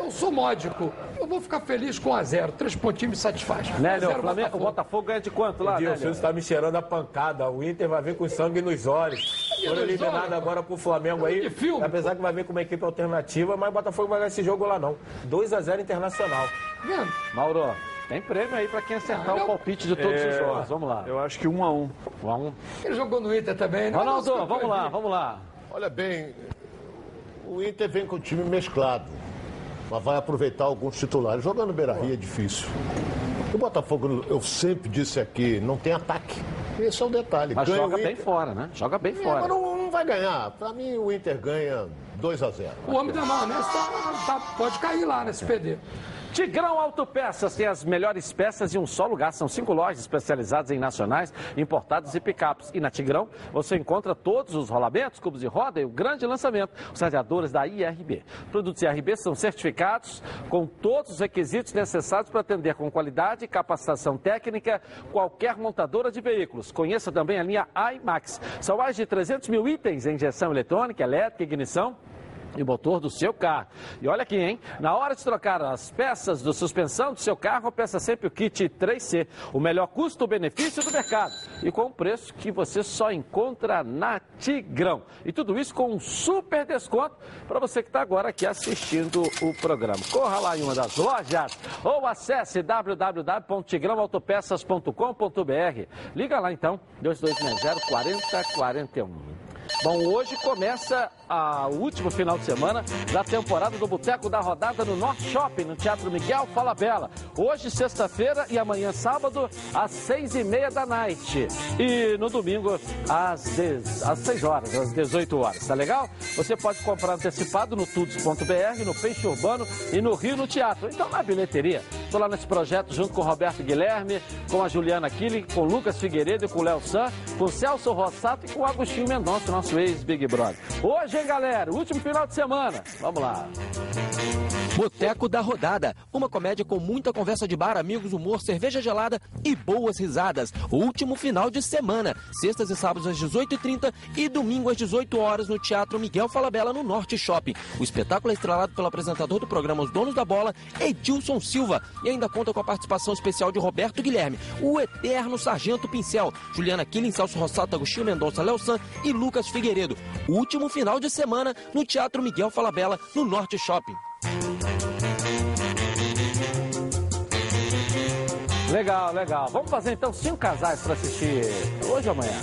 eu sou módico. Eu vou ficar feliz com 1 a 0 Três pontinhos me satisfaz. 1 Nélio, 0 o Flamengo, o Botafogo ganha de quanto lá, Edilson, Nélio? você está me cheirando a pancada. O Inter vai vir com sangue nos olhos. Foram nos eliminados olhos? agora pro Flamengo aí. Que filme, Apesar que vai vir com uma equipe alternativa, mas o Botafogo vai ganhar esse jogo lá não. 2 a 0 Internacional. Vendo? Mauro, tem prêmio aí pra quem acertar Ah, o eu- palpite de todos os É, jogos. Vamos lá. Eu acho que um a um. Um a um. Ele jogou no Inter também, né? Ronaldo, vamos lá, vamos lá. Olha bem, o Inter vem com o time mesclado, mas vai aproveitar alguns titulares. Jogando Beira Rio é difícil. O Botafogo, eu sempre disse aqui, não tem ataque. Esse é o detalhe. Mas Ganha joga bem fora, né? Joga bem É, mas fora. não, não vai ganhar. Pra mim, o Inter ganha 2 a 0 O homem da maionese tá, tá- pode cair lá nesse PD. Tigrão Autopeças tem as melhores peças em um só lugar. São cinco lojas especializadas em nacionais, importados e picapes. E na Tigrão você encontra todos os rolamentos, cubos de roda e o grande lançamento, os radiadores da IRB. Produtos IRB são certificados com todos os requisitos necessários para atender com qualidade e capacitação técnica qualquer montadora de veículos. Conheça também a linha iMax. São mais de 300 mil itens em injeção eletrônica, elétrica, ignição e o motor do seu carro. E olha aqui, hein? Na hora de trocar as peças de suspensão do seu carro, peça sempre o kit 3C, o melhor custo-benefício do mercado e com um preço que você só encontra na Tigrão. E tudo isso com um super desconto para você que está agora aqui assistindo o programa. Corra lá em uma das lojas ou acesse www.tigrãoautopeças.com.br. Liga lá então, 2260 4041. Bom, hoje começa a, último final de semana da temporada do Boteco da Rodada no Norte Shopping, no Teatro Miguel Falabella. Hoje, sexta-feira e amanhã, sábado, às seis e meia da noite. E no domingo, às, dez, às seis horas, às 18 horas. Tá legal? Você pode comprar antecipado no tudos.br, no Peixe Urbano e no Rio no Teatro. Então, na bilheteria. Estou lá nesse projeto junto com o Roberto Guilherme, com a Juliana Kili, com o Lucas Figueiredo, com o Léo San, com o Celso Rossato e com o Agostinho Mendonça, nosso ex-Big Brother. Hoje, hein, galera? Último final de semana. Vamos lá. Boteco da Rodada, uma comédia com muita conversa de bar, amigos, humor, cerveja gelada e boas risadas. Último final de semana, sextas e sábados às 18h30 e domingo às 18 horas no Teatro Miguel Falabella, no Norte Shopping. O espetáculo é estrelado pelo apresentador do programa Os Donos da Bola, Edilson Silva, e ainda conta com a participação especial de Roberto Guilherme, o eterno Sargento Pincel, Juliana Killing, Celso Rossato, Agostinho Mendonça, Léo San e Lucas Figueiredo. Último final de semana no Teatro Miguel Falabella, no Norte Shopping. Legal, legal. Vamos fazer então cinco casais para assistir hoje ou amanhã?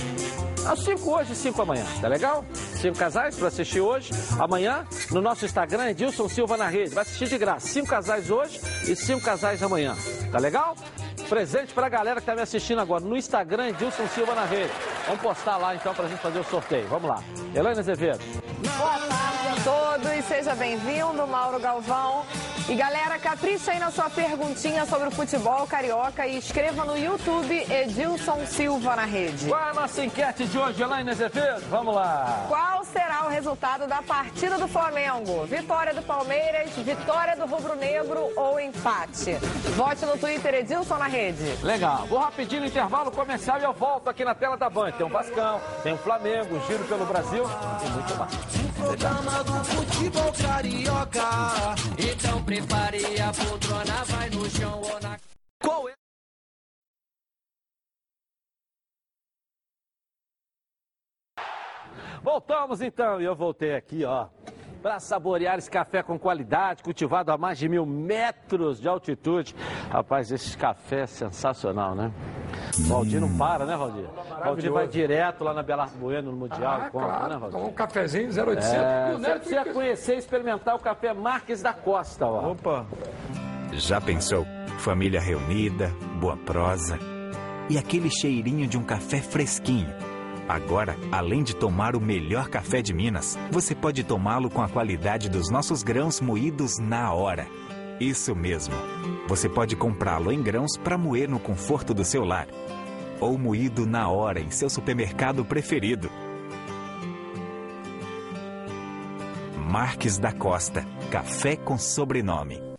Não, cinco hoje e cinco amanhã, tá legal? Cinco casais para assistir hoje, amanhã, no nosso Instagram, Edilson Silva na rede. Vai assistir de graça. Cinco casais hoje e cinco casais amanhã. Tá legal? Presente pra galera que tá me assistindo agora no Instagram, Edilson Silva na rede. Vamos postar lá então pra gente fazer o sorteio. Vamos lá. Elaine Azevedo. Boa tarde a todos, seja bem-vindo, Mauro Galvão. E galera, capricha aí na sua perguntinha sobre o futebol carioca e escreva no YouTube Edilson Silva na rede. Qual é a nossa enquete de hoje, Elaine Azevedo? Vamos lá. Qual será o resultado da partida do Flamengo? Vitória do Palmeiras, vitória do Rubro Negro ou empate? Vote no Twitter Edilson na rede. Legal. Vou rapidinho no intervalo comercial e eu volto aqui na tela da Band. Tem um Vascão, tem um Flamengo, um giro pelo Brasil e muito mais. Programa do futebol carioca. Então prepare a poltrona, vai no chão ou na... Qual é? Voltamos então, e eu voltei aqui, ó, para saborear esse café com qualidade, cultivado a mais de mil metros de altitude. Rapaz, esse café é sensacional, né? Valdir não para, né, Valdir? Valdir vai direto lá na Belardo Bueno, no Mundial, Ah, compra, claro. né, Valdir? Toma um cafezinho 0800. É, o você precisa fica- conhecer e experimentar o café Marques da Costa, ó. Opa! Já pensou? Família reunida, boa prosa e aquele cheirinho de um café fresquinho. Agora, além de tomar o melhor café de Minas, você pode tomá-lo com a qualidade dos nossos grãos moídos na hora. Isso mesmo. Você pode comprá-lo em grãos para moer no conforto do seu lar ou moído na hora em seu supermercado preferido. Marques da Costa. Café com sobrenome.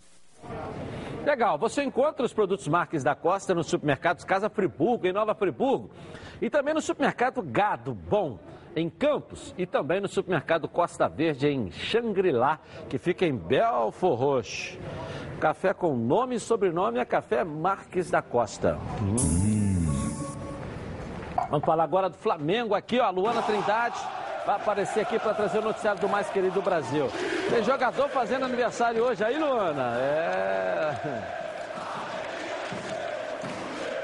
Legal, você encontra os produtos Marques da Costa nos supermercados Casa Friburgo, em Nova Friburgo. E também no supermercado Gado Bom, em Campos. E também no supermercado Costa Verde, em Xangri-Lá, que fica em Belfor Roxo. Café com nome e sobrenome é Café Marques da Costa. Hum. Vamos falar agora do Flamengo aqui, ó. Luana Trindade vai aparecer aqui para trazer o noticiário do mais querido do Brasil. Tem jogador fazendo aniversário hoje aí, Luana? É.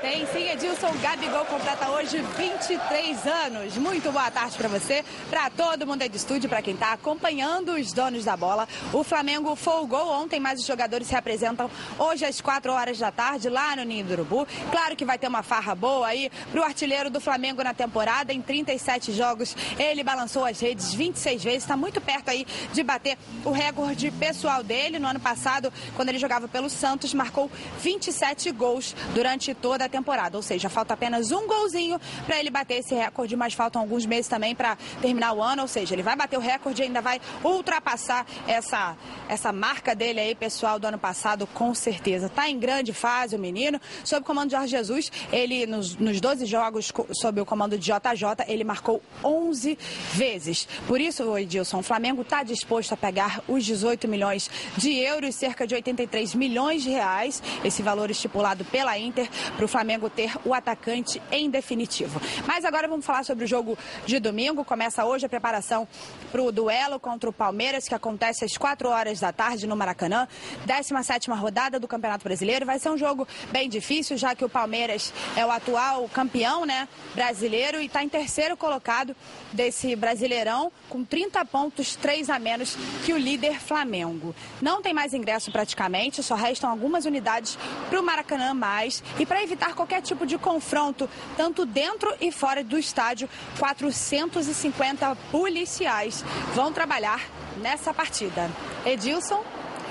Tem sim, Edilson Gabigol completa hoje 23 anos. Muito boa tarde para você, para todo mundo aí de estúdio, para quem está acompanhando os donos da bola. O Flamengo folgou ontem, mas os jogadores se apresentam hoje às 4 horas da tarde lá no Ninho do Urubu. Claro que vai ter uma farra boa aí para o artilheiro do Flamengo na temporada. Em 37 jogos, ele balançou as redes 26 vezes, está muito perto aí de bater o recorde pessoal dele. No ano passado, quando ele jogava pelo Santos, marcou 27 gols durante toda a temporada. Ou seja, falta apenas um golzinho para ele bater esse recorde, mas faltam alguns meses também para terminar o ano. Ou seja, ele vai bater o recorde e ainda vai ultrapassar essa, essa marca dele aí, pessoal, do ano passado, com certeza. Está em grande fase o menino. Sob o comando de Jorge Jesus, ele nos, nos 12 jogos sob o comando de JJ, ele marcou 11 vezes. Por isso, Edilson, o Flamengo está disposto a pegar os 18 milhões de euros, cerca de 83 milhões de reais, esse valor estipulado pela Inter para o Flamengo Flamengo ter o atacante em definitivo. Mas agora vamos falar sobre o jogo de domingo. Começa hoje a preparação para o duelo contra o Palmeiras, que acontece às 4 horas da tarde no Maracanã. 17 rodada do Campeonato Brasileiro. Vai ser um jogo bem difícil, já que o Palmeiras é o atual campeão né, brasileiro e está em terceiro colocado desse Brasileirão, com 30 pontos, 3 a menos que o líder Flamengo. Não tem mais ingresso praticamente, só restam algumas unidades para o Maracanã mais. E para evitar qualquer tipo de confronto, tanto dentro e fora do estádio, 450 policiais vão trabalhar nessa partida. Edilson,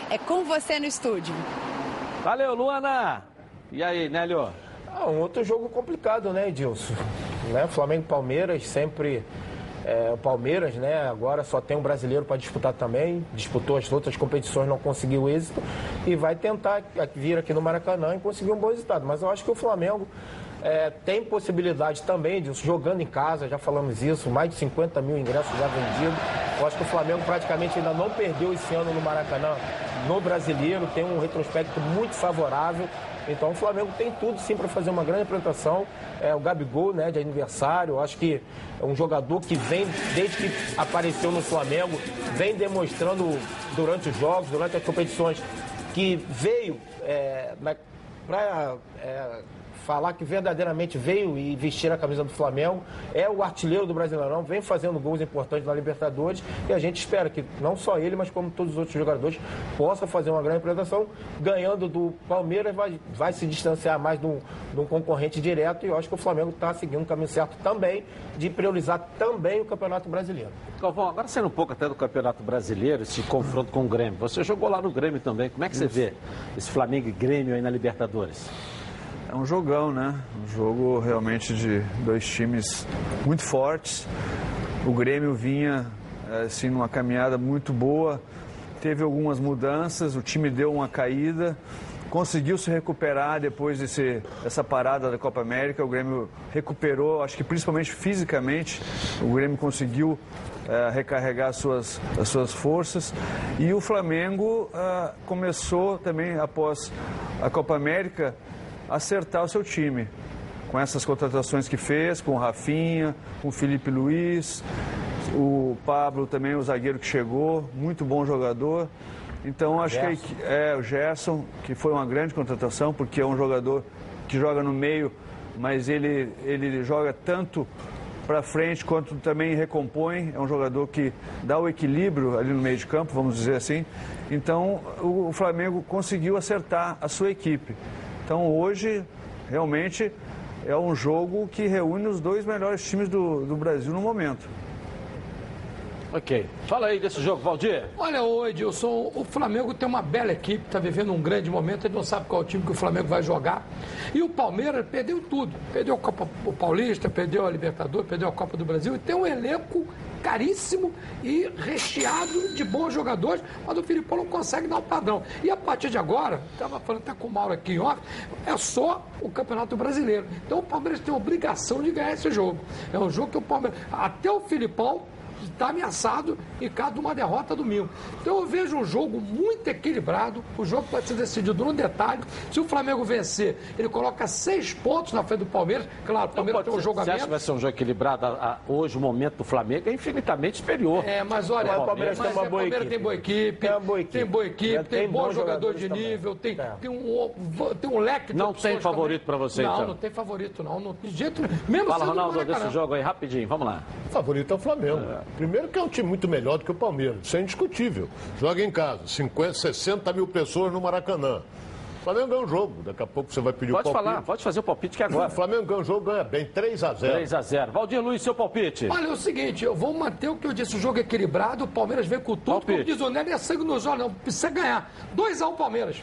é com você no estúdio. Valeu, Luana! E aí, Nélio? Ah, um outro jogo complicado, né, Edilson? Né? Flamengo e Palmeiras sempre é, o Palmeiras, né, agora só tem um brasileiro para disputar também, disputou as outras competições, não conseguiu êxito e vai tentar vir aqui no Maracanã e conseguir um bom resultado. Mas eu acho que o Flamengo é, tem possibilidade também de jogando em casa, já falamos isso, mais de 50 mil ingressos já vendidos. Eu acho que o Flamengo praticamente ainda não perdeu esse ano no Maracanã, no brasileiro, tem um retrospecto muito favorável. Então o Flamengo tem tudo sim para fazer uma grande apresentação. É, o Gabigol, né, de aniversário, acho que é um jogador que vem, desde que apareceu no Flamengo, vem demonstrando durante os jogos, durante as competições, que veio é, para é, falar que verdadeiramente veio e vestir a camisa do Flamengo, é o artilheiro do Brasileirão, vem fazendo gols importantes na Libertadores e a gente espera que não só ele, mas como todos os outros jogadores possa fazer uma grande apresentação, ganhando do Palmeiras vai, vai se distanciar mais de um, de um concorrente direto e eu acho que o Flamengo está seguindo o caminho certo também de priorizar também o Campeonato Brasileiro. Galvão, agora saindo um pouco até do Campeonato Brasileiro, esse confronto com o Grêmio. Você jogou lá no Grêmio também. Como é que você vê esse Flamengo e Grêmio aí na Libertadores? É um jogão, né? Um jogo realmente de dois times muito fortes. O Grêmio vinha assim numa caminhada muito boa, teve algumas mudanças, o time deu uma caída, conseguiu se recuperar depois desse, dessa parada da Copa América. O Grêmio recuperou, acho que principalmente fisicamente, o Grêmio conseguiu é, recarregar as suas, as suas forças. E o Flamengo é, começou também após a Copa América acertar o seu time. Com essas contratações que fez, com o Rafinha, com o Felipe Luiz, o Pablo também, o zagueiro que chegou, muito bom jogador. Então acho Gerson. que é o Gerson, que foi uma grande contratação, porque é um jogador que joga no meio, mas ele, ele joga tanto para frente quanto também recompõe. É um jogador que dá o equilíbrio ali no meio de campo, vamos dizer assim. Então o Flamengo conseguiu acertar a sua equipe. Então hoje, realmente, é um jogo que reúne os dois melhores times do, do Brasil no momento. Ok. Fala aí desse jogo, Valdir. Olha, ô Edilson, o Flamengo tem uma bela equipe, está vivendo um grande momento, ele não sabe qual time que o Flamengo vai jogar. E o Palmeiras perdeu tudo. Perdeu a Copa Paulista, perdeu a Libertadores, perdeu a Copa do Brasil e tem um elenco caríssimo e recheado de bons jogadores, mas o Filipão não consegue dar o padrão. E a partir de agora, estava falando até com o Mauro aqui off, é só o Campeonato Brasileiro. Então o Palmeiras tem a obrigação de ganhar esse jogo. É um jogo que o Palmeiras, até o Filipão, está ameaçado em caso de uma derrota domingo. Então eu vejo um jogo muito equilibrado, o jogo pode ser decidido no detalhe. Se o Flamengo vencer, ele coloca seis pontos na frente do Palmeiras. Claro, o Palmeiras tem um jogo a Você acha que vai ser um jogo equilibrado? A, a, hoje o momento do Flamengo é infinitamente superior. É, mas olha, o Palmeiras, tem uma boa equipe. tem boa equipe, tem, boa equipe, tem, boa equipe, tem, tem bom jogador de nível, tem, é. tem, um, tem um leque de Não tem favorito para você, não, então? Não, não tem favorito, não. não de jeito Mesmo Fala, Ronaldo, desse jogo aí, rapidinho, vamos lá. O favorito é o Flamengo. É. Primeiro que é um time muito melhor do que o Palmeiras, isso é indiscutível. Joga em casa, 50, 60 mil pessoas no Maracanã. O Flamengo ganha um jogo, daqui a pouco você vai pedir pode o palpite. Pode falar, pode fazer o palpite que é agora. O Flamengo ganha um jogo, ganha bem, 3 a 0 3 a 0 Valdir Luiz, seu palpite. Olha, é o seguinte, eu vou manter o que eu disse, o jogo é equilibrado, o Palmeiras vem com tudo, palpite. como diz o Nery, é sangue nos olhos, não precisa ganhar. 2 a 1 Palmeiras.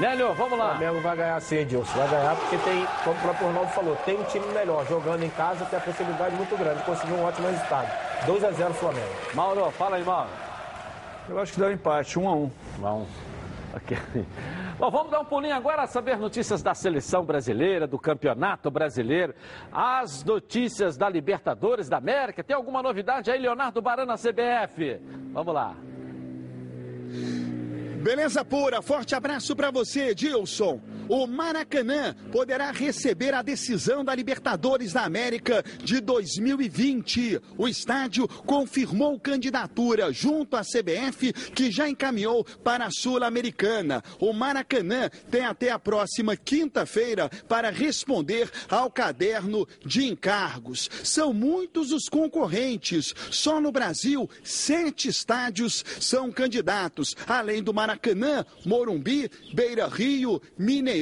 Nélio, vamos lá. O Flamengo vai ganhar sim, Edilson. Vai ganhar porque tem, como o próprio Ronaldo falou, tem um time melhor. Jogando em casa tem a possibilidade muito grande de conseguir um ótimo resultado. 2 a 0 Flamengo. Mauro, fala aí, Mauro. Eu acho que dá um empate, 1 um a 1 um. 1 a 1 Ok. Bom, vamos dar um pulinho agora a saber notícias da seleção brasileira, do campeonato brasileiro, as notícias da Libertadores da América. Tem alguma novidade aí, Leonardo Barana, CBF? Vamos lá. Beleza pura, forte abraço para você, Dilson. O Maracanã poderá receber a decisão da Libertadores da América de 2020. O estádio confirmou candidatura junto à CBF, que já encaminhou para a Sul-Americana. O Maracanã tem até a próxima quinta-feira para responder ao caderno de encargos. São muitos os concorrentes. Só no Brasil, sete estádios são candidatos, além do Maracanã, Morumbi, Beira Rio, Mineirão,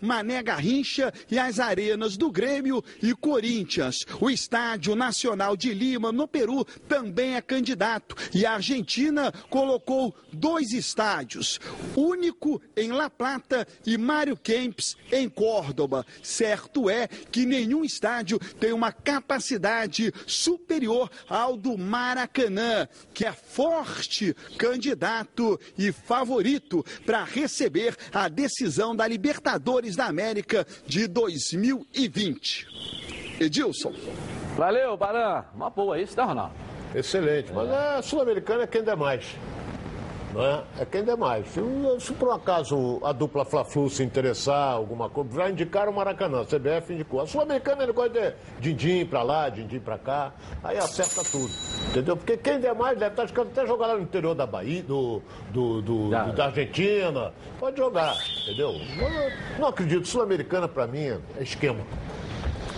Mané Garrincha e as arenas do Grêmio e Corinthians. O Estádio Nacional de Lima, no Peru, também é candidato. E a Argentina colocou dois estádios, único em La Plata e Mário Kempis em Córdoba. Certo é que nenhum estádio tem uma capacidade superior ao do Maracanã, que é forte candidato e favorito para receber a decisão da Libertadores da América de 2020. Edilson. Valeu, Baran. Uma boa isso, tá, Ronaldo? Excelente, mas a Sul-Americana é quem der mais. Não é? é quem der mais. Se, se por um acaso a dupla Fla-Flu se interessar, alguma coisa, já indicaram o Maracanã, a CBF indicou. A Sul-Americana ele gosta de din-din pra lá, din-din pra cá, aí acerta tudo. Entendeu? Porque quem der mais deve estar ficando até jogar lá no interior da Bahia, do, do, do, do da Argentina. Pode jogar, entendeu? Não, não acredito, Sul-Americana pra mim é esquema.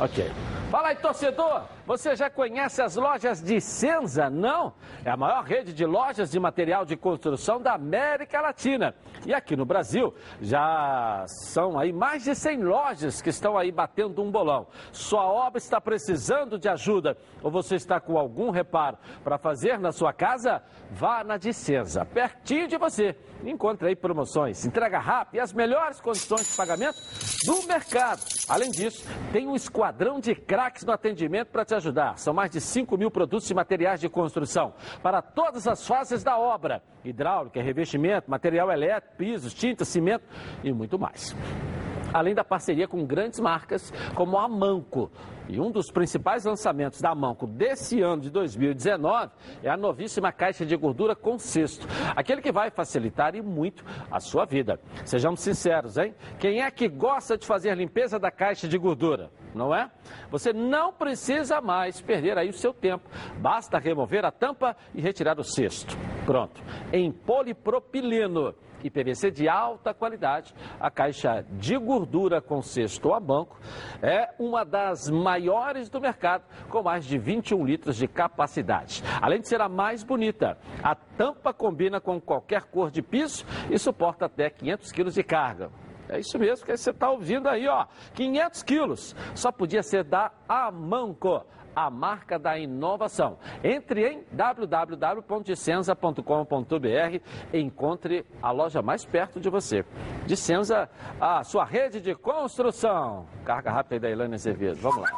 Ok. Fala aí, torcedor! Você já conhece as lojas de Senza? Não? É a maior rede de lojas de material de construção da América Latina. E aqui no Brasil já são aí mais de 100 lojas que estão aí batendo um bolão. Sua obra está precisando de ajuda ou você está com algum reparo para fazer na sua casa? Vá na de Senza, pertinho de você. Encontre aí promoções, entrega rápida e as melhores condições de pagamento do mercado. Além disso, tem um esquadrão de craques no atendimento para te ajudar. São mais de 5 mil produtos e materiais de construção para todas as fases da obra: hidráulica, revestimento, material elétrico, pisos, tinta, cimento e muito mais além da parceria com grandes marcas como a Manco. E um dos principais lançamentos da Manco desse ano de 2019 é a novíssima caixa de gordura com cesto. Aquele que vai facilitar e muito a sua vida. Sejamos sinceros, hein? Quem é que gosta de fazer limpeza da caixa de gordura? Não é? Você não precisa mais perder aí o seu tempo. Basta remover a tampa e retirar o cesto. Pronto. Em polipropileno e PVC de alta qualidade. A caixa de gordura com cesto a banco é uma das maiores do mercado, com mais de 21 litros de capacidade. Além de ser a mais bonita, a tampa combina com qualquer cor de piso e suporta até 500 quilos de carga. É isso mesmo que você está ouvindo aí, ó. 500 quilos. Só podia ser da Amanco a marca da inovação. Entre em www.dicenza.com.br e encontre a loja mais perto de você. Dicenza, a sua rede de construção. Carga rápida da Ilane Azevedo. Vamos lá.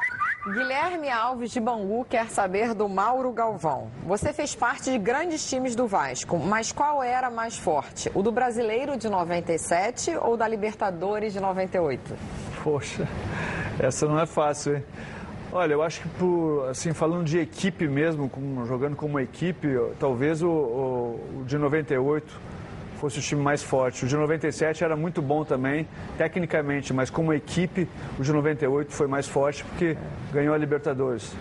Guilherme Alves de Bangu quer saber do Mauro Galvão. Você fez parte de grandes times do Vasco, mas qual era mais forte? O do Brasileiro de 97 ou da Libertadores de 98? Poxa, essa não é fácil, hein? Olha, eu acho que por, assim, falando de equipe mesmo, como, jogando como equipe, talvez o, o, o de 98 fosse o time mais forte. O de 97 era muito bom também, tecnicamente, mas como equipe, o de 98 foi mais forte porque ganhou a Libertadores.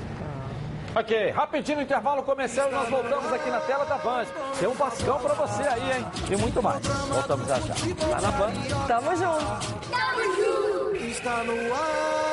Ok, rapidinho intervalo comercial nós voltamos aqui na tela da Band. Tem um bascão pra você aí, hein? E muito mais. Voltamos já já. Tá na Band. Tamo junto. Tamo junto. Está no ar,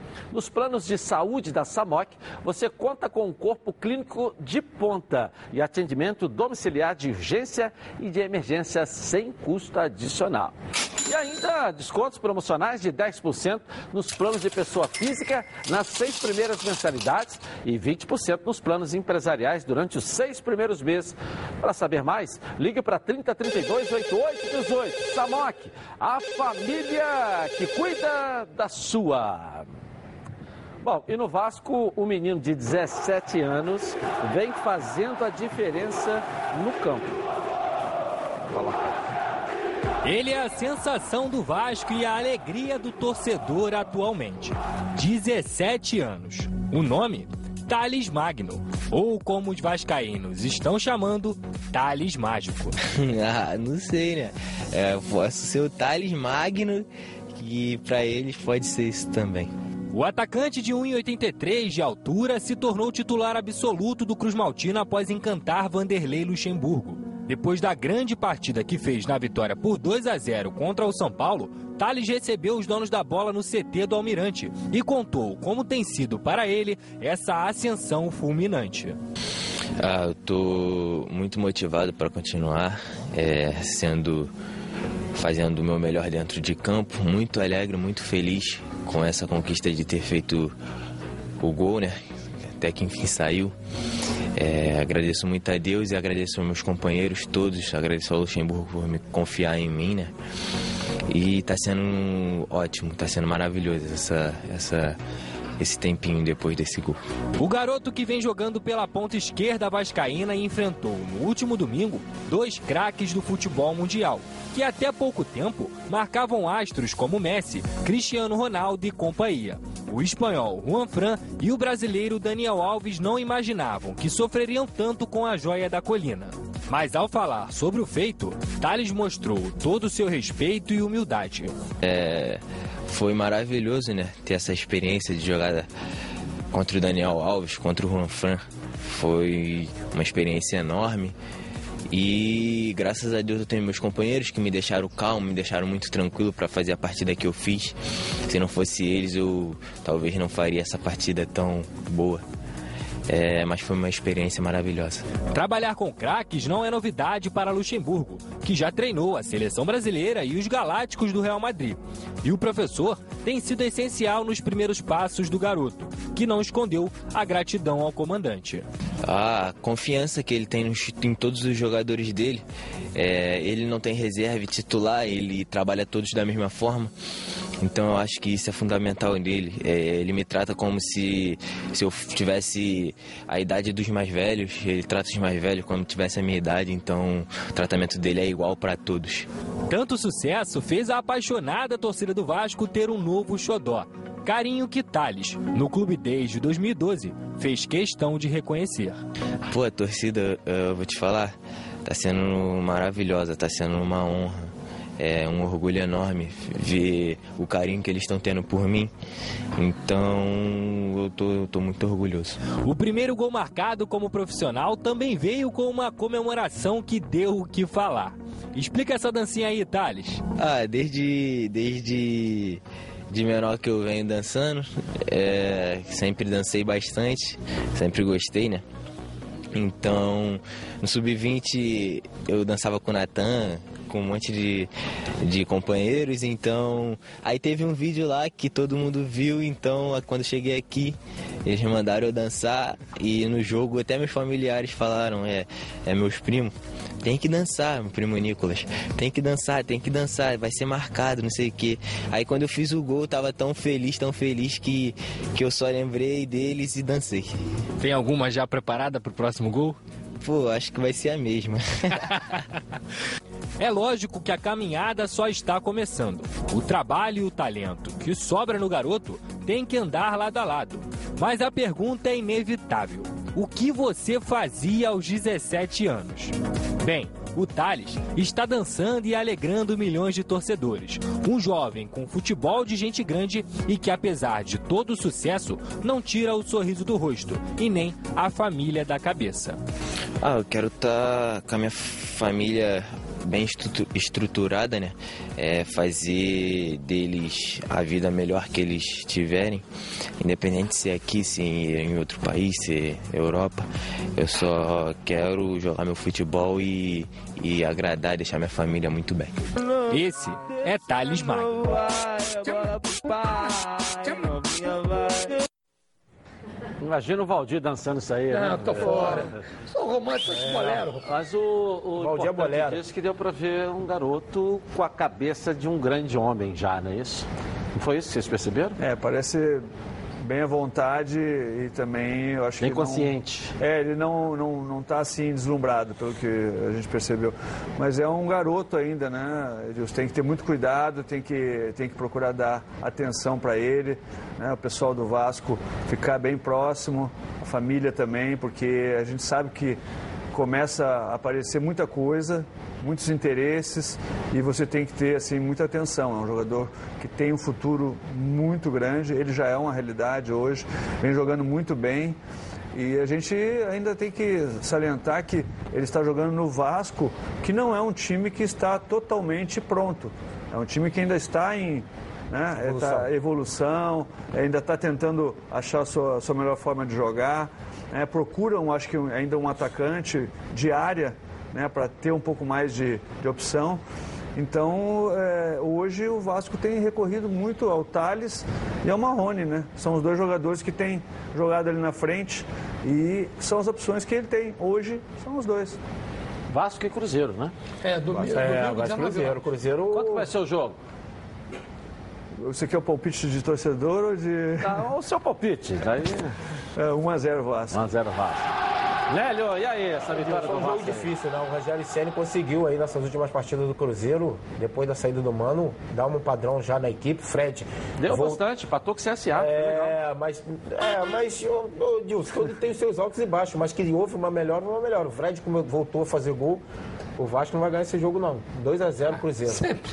Nos planos de saúde da SAMOC, você conta com um corpo clínico de ponta e atendimento domiciliar de urgência e de emergência sem custo adicional. E ainda descontos promocionais de 10% nos planos de pessoa física nas seis primeiras mensalidades e 20% nos planos empresariais durante os seis primeiros meses. Para saber mais, ligue para 3032 8818. Samok, a família que cuida da sua. Bom, e no Vasco, o menino de 17 anos vem fazendo a diferença no campo. Ele é a sensação do Vasco e a alegria do torcedor atualmente. 17 anos. O nome? Thales Magno, ou como os vascaínos estão chamando, Thales Mágico. ah, não sei, né? É, posso ser o Thales Magno, que para eles pode ser isso também. O atacante de 1,83 de altura se tornou titular absoluto do Cruz Maltino após encantar Vanderlei Luxemburgo. Depois da grande partida que fez na vitória por 2 a 0 contra o São Paulo, Thales recebeu os donos da bola no CT do Almirante e contou como tem sido para ele essa ascensão fulminante. Ah, eu muito motivado para continuar é, sendo fazendo o meu melhor dentro de campo, muito alegre, muito feliz com essa conquista de ter feito o gol, né? Até que enfim saiu. É, agradeço muito a Deus e agradeço aos meus companheiros todos, agradeço ao Luxemburgo por me confiar em mim, né? E tá sendo ótimo, tá sendo maravilhoso essa, essa, esse tempinho depois desse gol. O garoto que vem jogando pela ponta esquerda vascaína enfrentou no último domingo dois craques do futebol mundial, que até pouco tempo marcavam astros como Messi, Cristiano Ronaldo e companhia. O espanhol Juan Fran e o brasileiro Daniel Alves não imaginavam que sofreriam tanto com a joia da colina. Mas ao falar sobre o feito, Thales mostrou todo o seu respeito e humildade. É, foi maravilhoso, né? Ter essa experiência de jogar contra o Daniel Alves, contra o Juan Fran. Foi uma experiência enorme. E graças a Deus eu tenho meus companheiros que me deixaram calmo, me deixaram muito tranquilo para fazer a partida que eu fiz. Se não fosse eles, eu talvez não faria essa partida tão boa. É, mas foi uma experiência maravilhosa. Trabalhar com craques não é novidade para Luxemburgo, que já treinou a seleção brasileira e os galácticos do Real Madrid. E o professor tem sido essencial nos primeiros passos do garoto, que não escondeu a gratidão ao comandante. A confiança que ele tem em todos os jogadores dele, é, ele não tem reserva titular, ele trabalha todos da mesma forma. Então eu acho que isso é fundamental nele. É, ele me trata como se, se eu tivesse a idade dos mais velhos, ele trata os mais velhos como tivesse a minha idade, então o tratamento dele é igual para todos. Tanto sucesso fez a apaixonada torcida do Vasco ter um novo xodó. Carinho que Thales, no clube desde 2012, fez questão de reconhecer. Pô, a torcida, eu vou te falar, tá sendo maravilhosa, tá sendo uma honra é um orgulho enorme ver o carinho que eles estão tendo por mim. Então eu tô, eu tô muito orgulhoso. O primeiro gol marcado como profissional também veio com uma comemoração que deu o que falar. Explica essa dancinha aí, Thales. Ah, desde. desde de menor que eu venho dançando. É, sempre dancei bastante, sempre gostei, né? Então, no sub-20 eu dançava com o Natan, com um monte de, de companheiros, então aí teve um vídeo lá que todo mundo viu, então quando cheguei aqui eles me mandaram eu dançar e no jogo até meus familiares falaram, é, é meus primos, tem que dançar, meu primo Nicolas, tem que dançar, tem que dançar, vai ser marcado, não sei o que. Aí quando eu fiz o gol, eu tava tão feliz, tão feliz que, que eu só lembrei deles e dancei. Tem alguma já preparada pro próximo gol? Pô, acho que vai ser a mesma. É lógico que a caminhada só está começando. O trabalho e o talento que sobra no garoto tem que andar lado a lado. Mas a pergunta é inevitável: o que você fazia aos 17 anos? Bem, o Thales está dançando e alegrando milhões de torcedores. Um jovem com futebol de gente grande e que, apesar de todo o sucesso, não tira o sorriso do rosto e nem a família da cabeça. Ah, eu quero estar tá com a minha família bem estrutu- estruturada, né? É, fazer deles a vida melhor que eles tiverem, independente se é aqui, se é em outro país, se é Europa. Eu só quero jogar meu futebol e, e agradar, deixar minha família muito bem. Esse é Thales Magno. Imagina o Valdir dançando isso aí. Não, né? tô fora. Sou romântico, sou bolero. Mas o, o Valdir é bolero. disso é que deu pra ver um garoto com a cabeça de um grande homem já, não é isso? Não foi isso que vocês perceberam? É, parece bem à vontade e também eu acho Bem que não- consciente. é, ele não não não está assim deslumbrado pelo que a gente percebeu, mas é um garoto ainda, né? Edilson? Tem que ter muito cuidado, tem que tem que procurar dar atenção para ele, né? O pessoal do Vasco ficar bem próximo, a família também, porque a gente sabe que começa a aparecer muita coisa, muitos interesses e você tem que ter assim muita atenção. É um jogador que tem um futuro muito grande, ele já é uma realidade hoje, vem jogando muito bem. E a gente ainda tem que salientar que ele está jogando no Vasco, que não é um time que está totalmente pronto. É um time que ainda está em né, Evolução. tá- evolução, ainda está tentando achar a sua, sua melhor forma de jogar. né, procuram, acho que ainda um atacante de área né, para ter um pouco mais de, de opção. Então, é, hoje o Vasco tem recorrido muito ao Thales e ao Marrone, né? São os dois jogadores que têm jogado ali na frente e são as opções que ele tem. Hoje são os dois. Vasco e Cruzeiro, né? É, domingo, É, domingo Vasco 19 Cruzeiro. Cruzeiro. Quanto vai ser o jogo? Você quer o palpite de torcedor ou de. Tá, o seu palpite. Daí... É, 1x0 Vasco. 1x0 Vasco. Nélio, e aí, essa vitória Foi do um jogo Vasco? difícil, né? O Rogério Ceni conseguiu aí nessas últimas partidas do Cruzeiro, depois da saída do Mano, dar um padrão já na equipe. Fred. Deu vol- bastante, empatou com o CSA. É, mas, é, mas ô, ô, Dilson, todo tem os seus altos e baixos, mas que houve uma melhor, uma melhor. O Fred, como voltou a fazer gol, o Vasco não vai ganhar esse jogo, não. 2x0 Cruzeiro. Sempre.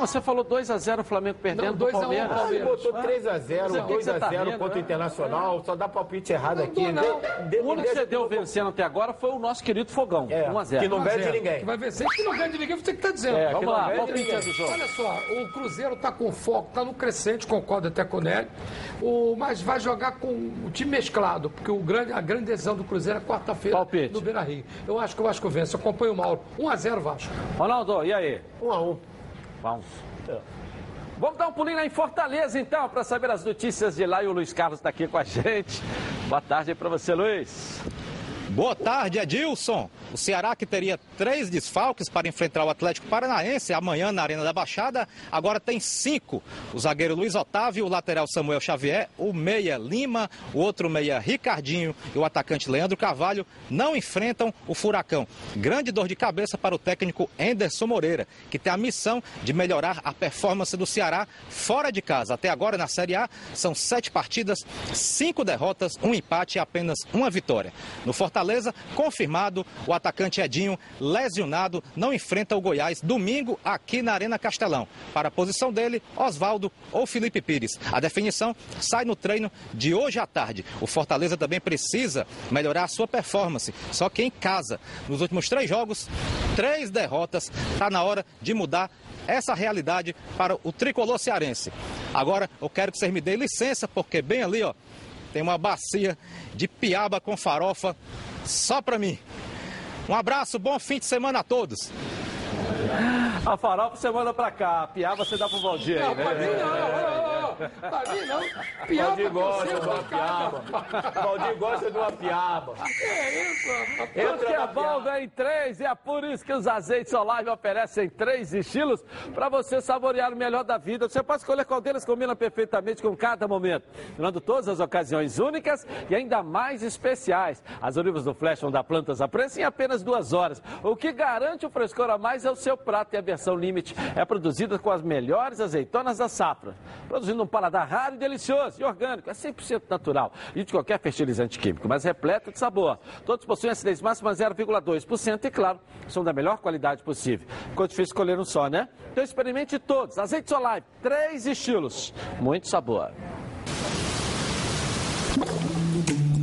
Você falou 2x0 o Flamengo perdendo Não, do 2 a 1 Palmeiras. Ele botou Ah, 3x0, mas o que que você tá 2x0 rindo, contra o né? Internacional, só dá palpite errado aqui. Não, não. O único que você deu vencendo até agora foi o nosso querido Fogão. É, 1x0. que não 1 a ganha de 0. ninguém. Que vai vencer que não ganha de ninguém, você que está dizendo. É, Vamos lá, palpite do jogo. Olha só, o Cruzeiro está com foco, está no crescente, concordo até com o Nélio, o, mas vai jogar com o time mesclado, porque o grande, a grande decisão do Cruzeiro é quarta-feira Palpite. no Beira Rio. Eu acho que o Vasco vence, eu acompanho o Mauro. 1x0 Vasco. Ronaldo, e aí? 1x1. Vamos. Vamos dar um pulinho lá em Fortaleza, então, para saber as notícias de lá. E o Luiz Carlos está aqui com a gente. Boa tarde para você, Luiz. Boa tarde, Edilson. O Ceará, que teria três desfalques para enfrentar o Atlético Paranaense amanhã na Arena da Baixada, agora tem cinco. O zagueiro Luiz Otávio, o lateral Samuel Xavier, o meia Lima, o outro meia Ricardinho e o atacante Leandro Carvalho não enfrentam o Furacão. Grande dor de cabeça para o técnico Enderson Moreira, que tem a missão de melhorar a performance do Ceará fora de casa. Até agora, na Série A, são sete partidas, cinco derrotas, um empate e apenas uma vitória. No Fortaleza, confirmado, o atacante Edinho, lesionado, não enfrenta o Goiás domingo aqui na Arena Castelão. Para a posição dele, Oswaldo ou Felipe Pires. A definição sai no treino de hoje à tarde. O Fortaleza também precisa melhorar a sua performance, só que em casa. Nos últimos três jogos, três derrotas. Está na hora de mudar essa realidade para o tricolor cearense. Agora, eu quero que vocês me deem licença, porque bem ali, ó, tem uma bacia de piaba com farofa só para mim. Um abraço, bom fim de semana a todos. A farofa você manda pra cá, a piaba você dá pro Valdir aí, Não, né? pra mim não, ô, pra mim não. Piaba Valdir gosta de uma piaba. Valdir gosta de uma piaba. É isso, que é vem em três e é por isso que os azeites Olive oferecem três estilos para você saborear o melhor da vida. Você pode escolher qual deles combina perfeitamente com cada momento, tornando todas as ocasiões únicas e ainda mais especiais. As olivas do Flash vão dar plantas a preço em apenas duas horas. O que garante o frescor a mais é o seu prato e a versão Limite é produzida com as melhores azeitonas da safra, produzindo um paladar raro e delicioso e orgânico, é 100% natural e de qualquer fertilizante químico, mas repleto de sabor. Todos possuem acidez máxima 0,2% e, claro, são da melhor qualidade possível. Ficou difícil escolher um só, né? Então experimente todos. Azeite Olive, três estilos, muito sabor.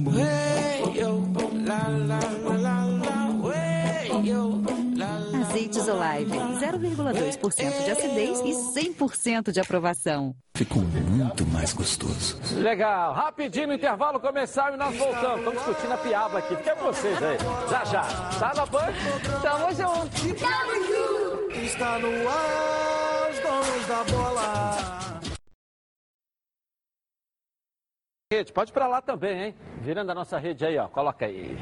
Hey, yo, la, la, la, la, la, yo. Azeites Olive, 0,2% de acidez e 100% de aprovação. Ficou muito mais gostoso. Legal, rapidinho no intervalo começar e nós voltamos. Estamos discutindo a piaba aqui. Fica com vocês aí. Já já. Tá na Band? Tamo junto. Tamo junto. Está no ar, os donos da bola. Rede, pode ir pra lá também, hein? Virando a nossa rede aí, ó. Coloca aí.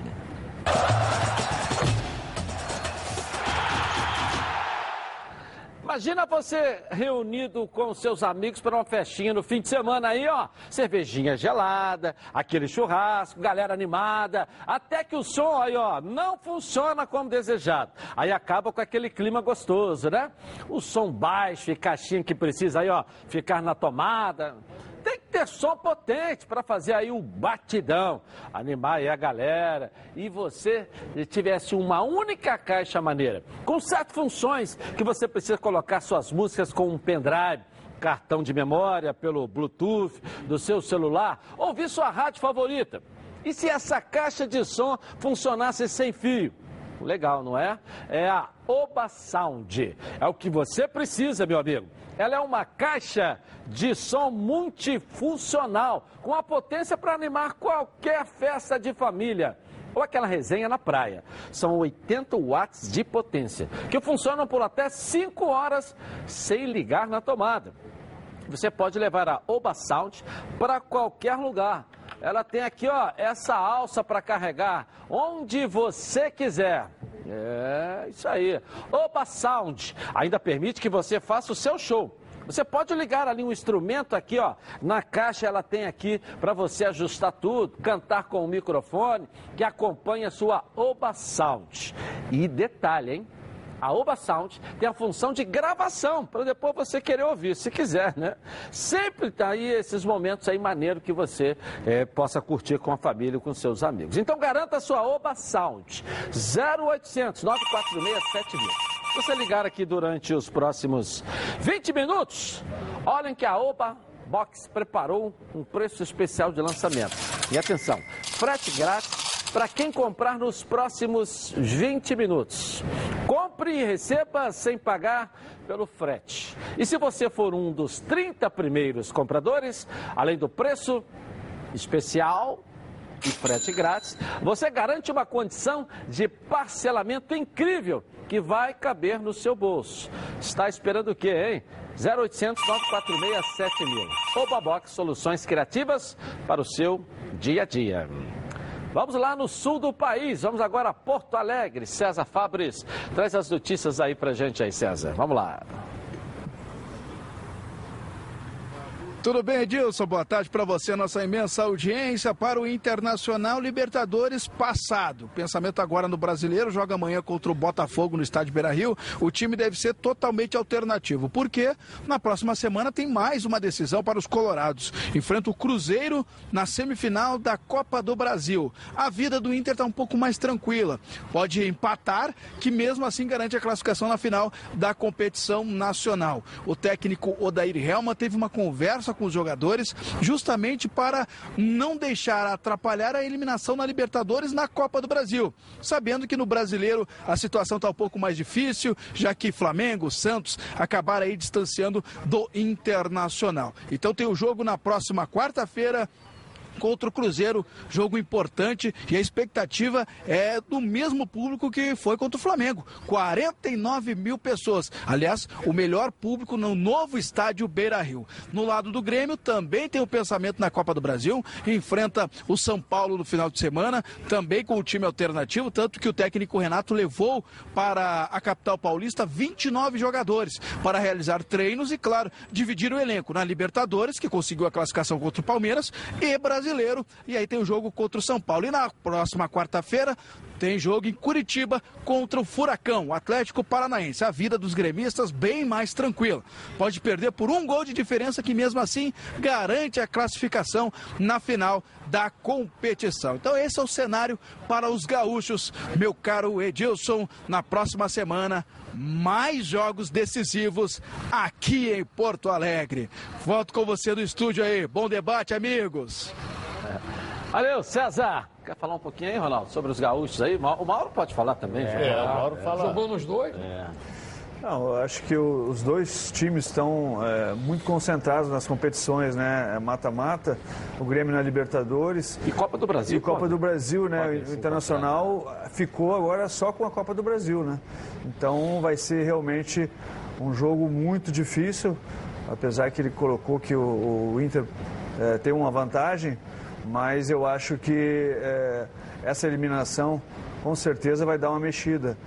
Imagina você reunido com seus amigos para uma festinha no fim de semana aí, ó. Cervejinha gelada, aquele churrasco, galera animada. Até que o som aí, ó, não funciona como desejado. Aí acaba com aquele clima gostoso, né? O som baixo e caixinha que precisa aí, ó, ficar na tomada tem que ter som potente para fazer aí um batidão, animar aí a galera. E você tivesse uma única caixa maneira, com certas funções que você precisa colocar suas músicas com um pendrive cartão de memória, pelo Bluetooth do seu celular, ouvir sua rádio favorita. E se essa caixa de som funcionasse sem fio? Legal, não é? É a Oba Sound. É o que você precisa, meu amigo. Ela é uma caixa de som multifuncional, com a potência para animar qualquer festa de família ou aquela resenha na praia. São 80 watts de potência, que funcionam por até 5 horas sem ligar na tomada. Você pode levar a Oba Sound para qualquer lugar. Ela tem aqui, ó, essa alça para carregar onde você quiser. É, isso aí. Oba Sound ainda permite que você faça o seu show. Você pode ligar ali um instrumento aqui, ó, na caixa ela tem aqui para você ajustar tudo, cantar com o microfone que acompanha a sua Oba Sound. E detalhe, hein? A Oba Sound tem a função de gravação, para depois você querer ouvir, se quiser, né? Sempre tá aí esses momentos aí maneiro que você é, possa curtir com a família com seus amigos. Então garanta a sua Oba Sound. 0800 946 7000. Se você ligar aqui durante os próximos 20 minutos, olhem que a Oba Box preparou um preço especial de lançamento. E atenção, frete grátis para quem comprar nos próximos 20 minutos. Compre e receba sem pagar pelo frete. E se você for um dos 30 primeiros compradores, além do preço especial e frete grátis, você garante uma condição de parcelamento incrível que vai caber no seu bolso. Está esperando o quê, hein? 0800 946 7000. Oba Box Soluções Criativas para o seu dia a dia. Vamos lá no sul do país, vamos agora a Porto Alegre. César Fabris, traz as notícias aí pra gente aí, César. Vamos lá. Tudo bem, Edilson? Boa tarde para você, nossa imensa audiência para o Internacional Libertadores passado. Pensamento agora no brasileiro, joga amanhã contra o Botafogo no estádio Beira Rio. O time deve ser totalmente alternativo, porque na próxima semana tem mais uma decisão para os colorados. Enfrenta o Cruzeiro na semifinal da Copa do Brasil. A vida do Inter está um pouco mais tranquila. Pode empatar, que mesmo assim garante a classificação na final da competição nacional. O técnico Odair Helma teve uma conversa com os jogadores, justamente para não deixar atrapalhar a eliminação na Libertadores na Copa do Brasil. Sabendo que no brasileiro a situação está um pouco mais difícil, já que Flamengo, Santos acabaram aí distanciando do Internacional. Então tem o jogo na próxima quarta-feira contra o Cruzeiro, jogo importante e a expectativa é do mesmo público que foi contra o Flamengo, 49 mil pessoas. Aliás, o melhor público no novo estádio Beira Rio. No lado do Grêmio também tem o pensamento na Copa do Brasil, enfrenta o São Paulo no final de semana, também com o time alternativo, tanto que o técnico Renato levou para a capital paulista 29 jogadores para realizar treinos e, claro, dividir o elenco na Libertadores, que conseguiu a classificação contra o Palmeiras, e Brasileiro, e aí tem o jogo contra o São Paulo. E na próxima quarta-feira tem jogo em Curitiba contra o Furacão, o Atlético Paranaense. A vida dos gremistas bem mais tranquila. Pode perder por um gol de diferença que mesmo assim garante a classificação na final da competição. Então esse é o cenário para os gaúchos, meu caro Edilson, na próxima semana mais jogos decisivos aqui em Porto Alegre. Volto com você no estúdio aí. Bom debate, amigos. Valeu, César. Quer falar um pouquinho aí, Ronaldo, sobre os gaúchos aí? O Mauro pode falar também. É, o Mauro fala. Jogou nos dois? É. Não, eu acho que o- os dois times estão é, muito concentrados nas competições, né? É Mata-mata, o Grêmio na Libertadores. E Copa do Brasil. E Copa pode? do Brasil, né? Pode o Internacional ficou agora só com a Copa do Brasil, né? Então vai ser realmente um jogo muito difícil, apesar que ele colocou que o, o Inter é, tem uma vantagem, mas eu acho que é, essa eliminação com certeza vai dar uma mexida.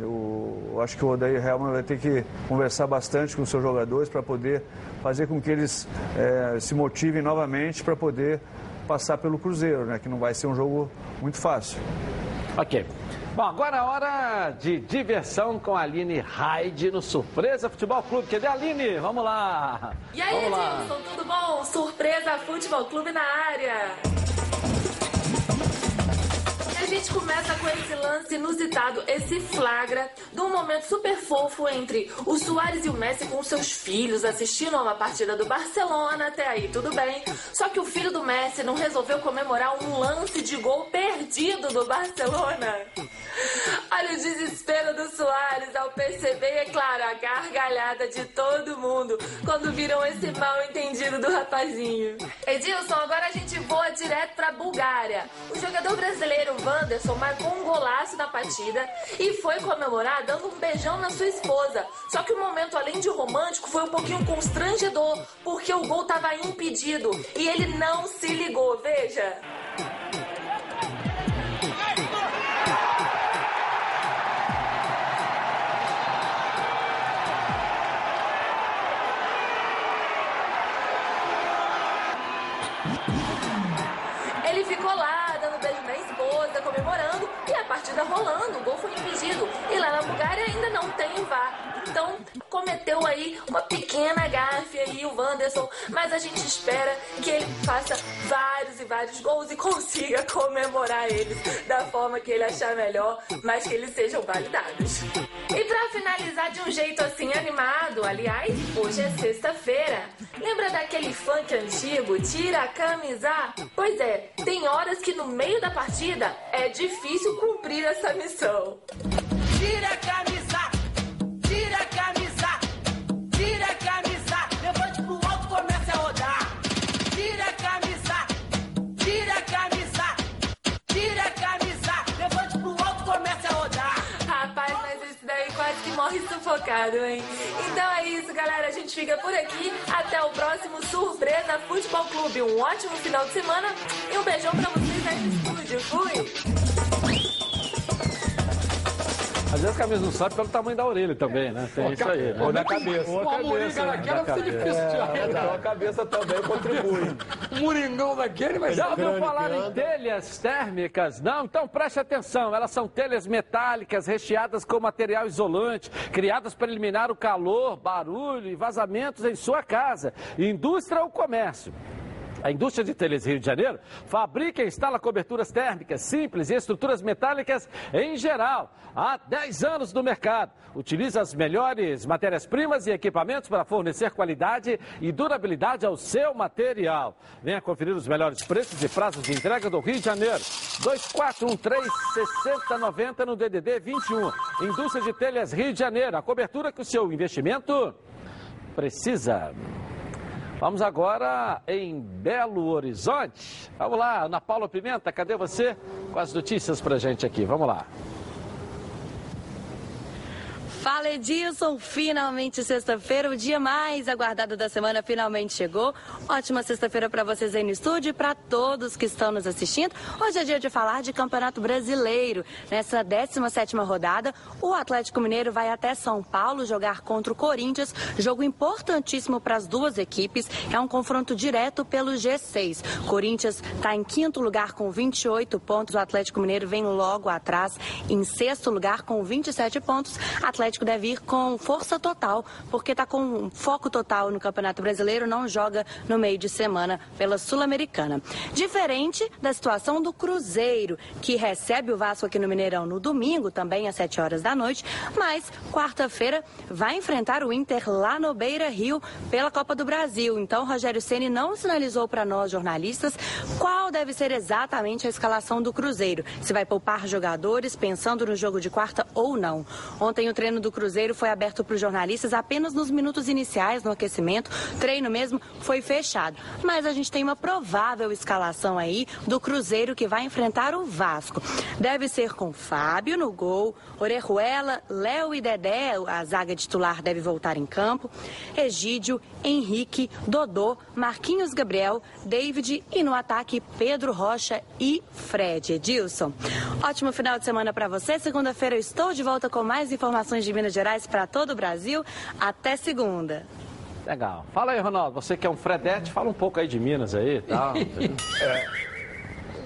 Eu, eu acho que o Odair Helman vai ter que conversar bastante com os seus jogadores para poder fazer com que eles eh, se motivem novamente para poder passar pelo Cruzeiro, né? Que não vai ser um jogo muito fácil. Ok. Bom, agora é hora de diversão com a Aline Raide no Surpresa Futebol Clube. Cadê a Aline? Vamos lá. E aí. Edilson, tudo bom? Surpresa Futebol Clube na área. Gente começa com esse lance inusitado, esse flagra de um momento super fofo entre o Soares e o Messi com seus filhos assistindo a uma partida do Barcelona, até aí tudo bem. Só que o filho do Messi não resolveu comemorar um lance de gol perdido do Barcelona. Olha o desespero do Soares ao perceber, é claro, a gargalhada de todo mundo quando viram esse mal entendido do rapazinho. Edilson, agora a gente voa direto pra Bulgária. O jogador brasileiro Wanderson marcou um golaço na partida e foi comemorar dando um beijão na sua esposa. Só que o momento, além de romântico, foi um pouquinho constrangedor, porque o gol tava impedido e ele não se ligou, veja. Rolando, o gol foi impedido. E lá na Bulgária ainda não tem o VAR. Então, cometeu aí uma pequena gafe aí o Wanderson, mas a gente espera que ele faça vários e vários gols e consiga comemorar eles da forma que ele achar melhor, mas que eles sejam validados. E pra finalizar de um jeito assim animado, aliás, hoje é sexta-feira. Lembra daquele funk antigo, tira a camisa? Pois é, tem horas que no meio da partida é difícil cumprir essa missão. Tira a camisa, sufocado, hein? Então é isso, galera. A gente fica por aqui. Até o próximo Surpresa Futebol Clube. Um ótimo final de semana e um beijão pra vocês aí no estúdio. Fui! Às vezes a camisa não sobe pelo tamanho da orelha também, né? Tem isso aí. né? Ou da cabeça. Uma moringa daquela Da fica cabeça. difícil de É, arredar. então a cabeça também contribui. Um moringão daquele vai Já ser ouviu falar em telhas térmicas? Não? Então preste atenção. Elas são telhas metálicas recheadas com material isolante, criadas para eliminar o calor, barulho e vazamentos em sua casa, indústria ou comércio. A indústria de telhas Rio de Janeiro fabrica e instala coberturas térmicas simples e estruturas metálicas em geral. Há 10 anos no mercado. Utiliza as melhores matérias-primas e equipamentos para fornecer qualidade e durabilidade ao seu material. Venha conferir os melhores preços e prazos de entrega do Rio de Janeiro. 2413-6090 no DDD 21. Indústria de Telhas Rio de Janeiro. A cobertura que o seu investimento precisa. Vamos agora em Belo Horizonte. Vamos lá, Ana Paula Pimenta, cadê você com as notícias pra gente aqui? Vamos lá. Fala Edilson, finalmente sexta-feira, o dia mais aguardado da semana finalmente chegou. Ótima sexta-feira para vocês aí no estúdio e para todos que estão nos assistindo. Hoje é dia de falar de Campeonato Brasileiro. Nessa 17ª rodada, o Atlético Mineiro vai até São Paulo jogar contra o Corinthians, jogo importantíssimo para as duas equipes. É um confronto direto pelo G6. Corinthians está em quinto lugar com 28 pontos, o Atlético Mineiro vem logo atrás em sexto lugar com 27 pontos. Atlético Atlético deve ir com força total, porque está com foco total no Campeonato Brasileiro, não joga no meio de semana pela Sul-Americana. Diferente da situação do Cruzeiro, que recebe o Vasco aqui no Mineirão no domingo, também às 7 horas da noite, mas quarta-feira vai enfrentar o Inter lá no Beira Rio pela Copa do Brasil. Então, Rogério Ceni não sinalizou para nós jornalistas qual deve ser exatamente a escalação do Cruzeiro. Se vai poupar jogadores pensando no jogo de quarta ou não. Ontem o treino do Cruzeiro foi aberto para os jornalistas apenas nos minutos iniciais no aquecimento. Treino mesmo foi fechado. Mas a gente tem uma provável escalação aí do Cruzeiro que vai enfrentar o Vasco. Deve ser com Fábio no gol, Orejuela, Léo e Dedé, a zaga titular deve voltar em campo, Egídio, Henrique, Dodô, Marquinhos Gabriel, David e no ataque Pedro Rocha e Fred. Edilson, ótimo final de semana para você. Segunda-feira eu estou de volta com mais informações de Minas Gerais para todo o Brasil. Até segunda. Legal. Fala aí, Ronaldo. Você que é um Fredete, fala um pouco aí de Minas aí e tal. É.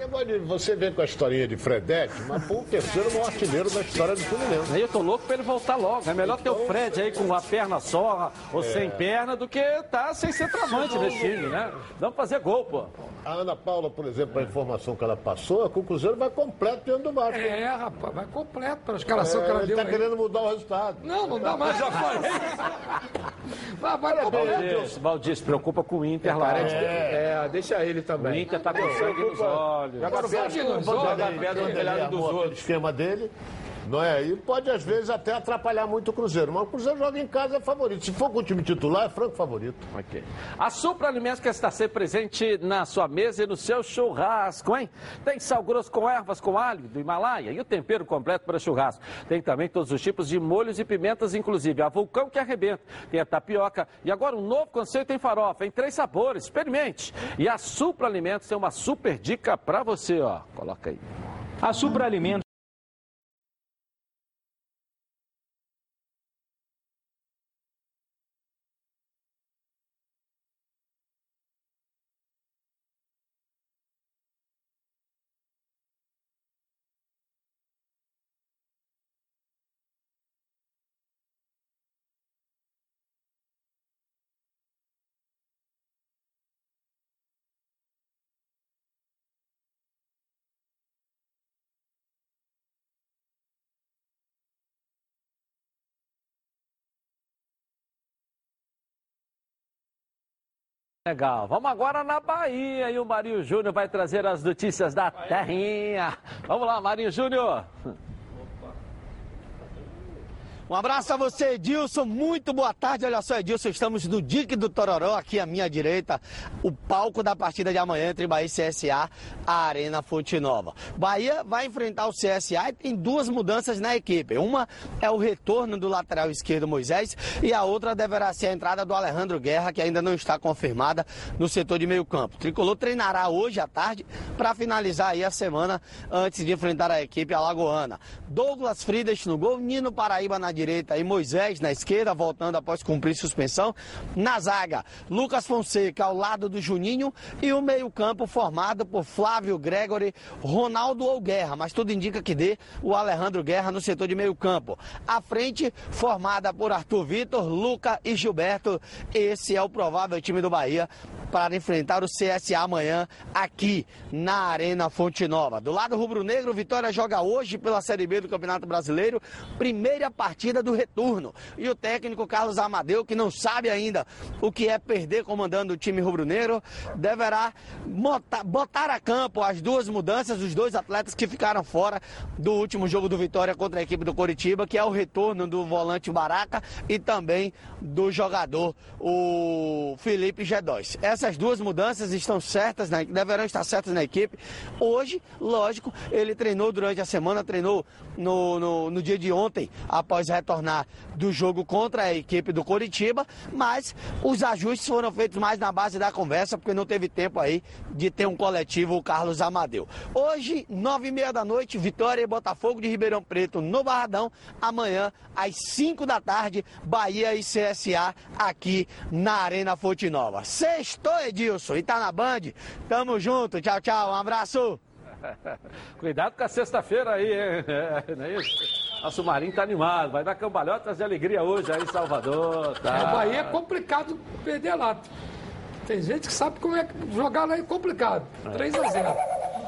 Negócio de- Você vem com a historinha de Fredete, mas foi o terceiro maior artilheiro da história do Fluminense. Aí eu tô louco pra ele voltar logo. É melhor ter o Fred aí com a perna só ou É. sem perna do que tá sem centroavante nesse time, né? Vamos fazer gol, pô. A Ana Paula, por exemplo, a informação que ela passou é que o Cruzeiro vai completo dentro do Vasco. É, rapaz, vai completo para a escalação que ela ele deu. tá aí. querendo mudar o resultado. Não, não dá mais. Já falei. Vai, vai. Valdir, Valdir, se preocupa com o Inter lá. É, deixa ele também. O Inter tá com sangue nos olhos. Agora, você acha que o Vanderlei pedra no telhado dos outros. esquema dele, não é? E pode, às vezes, até atrapalhar muito o Cruzeiro. Mas o Cruzeiro joga em casa, é favorito. Se for com o time titular, é franco favorito. Ok. A Supra Alimentos quer estar sempre presente na sua mesa e no seu churrasco, hein? Tem sal grosso com ervas, com alho do Himalaia e o tempero completo para churrasco. Tem também todos os tipos de molhos e pimentas, inclusive a vulcão que arrebenta. Tem a tapioca e agora um novo conceito em farofa, em três sabores. Experimente. E a Supra Alimentos tem uma super dica para você, ó. Coloca aí. A Supra Alimentos Legal. Vamos agora na Bahia e o Marinho Júnior vai trazer as notícias da terrinha. Vamos lá, Marinho Júnior. Um abraço a você, Edilson. Muito boa tarde. Olha só, Edilson, estamos no Dique do Tororó, aqui à minha direita, o palco da partida de amanhã entre Bahia e CSA, a Arena Fonte Nova. Bahia vai enfrentar o CSA e tem duas mudanças na equipe. Uma é o retorno do lateral esquerdo Moisés e a outra deverá ser a entrada do Alejandro Guerra, que ainda não está confirmada no setor de meio campo. O Tricolor treinará hoje à tarde para finalizar aí a semana antes de enfrentar a equipe alagoana. Douglas Fridas no gol, Nino Paraíba na direita e Moisés na esquerda, voltando após cumprir suspensão. Na zaga, Lucas Fonseca ao lado do Juninho e o meio-campo formado por Flávio Gregory, Ronaldo ou Guerra, mas tudo indica que dê o Alejandro Guerra no setor de meio-campo. À frente, formada por Arthur Vitor, Luca e Gilberto. Esse é o provável time do Bahia para enfrentar o CSA amanhã aqui na Arena Fonte Nova. Do lado rubro-negro, Vitória joga hoje pela Série B do Campeonato Brasileiro, primeira partida do retorno. E o técnico Carlos Amadeu, que não sabe ainda o que é perder comandando o time rubro-negro, deverá botar a campo as duas mudanças, os dois atletas que ficaram fora do último jogo do Vitória contra a equipe do Coritiba, que é o retorno do volante Baraca e também do jogador o Felipe G2. Essas duas mudanças estão certas, né, deverão estar certas na equipe. Hoje, lógico, ele treinou durante a semana, treinou no, no, no dia de ontem, após retornar do jogo contra a equipe do Coritiba, mas os ajustes foram feitos mais na base da conversa, porque não teve tempo aí de ter um coletivo, o Carlos Amadeu. Hoje, nove e meia da noite, Vitória e Botafogo de Ribeirão Preto no Barradão. Amanhã, às cinco da tarde, Bahia e CSA aqui na Arena Fonte Nova. Sextou, Edilson, e tá na Band. Tamo junto, tchau, tchau, um abraço. Cuidado com a sexta-feira aí, hein? É, não é isso? Nosso Marinho tá animado, vai dar cambalhotas de alegria hoje aí em Salvador. Tá? É, o Bahia é complicado perder lá. Tem gente que sabe como é que jogar lá é complicado. 3 a 0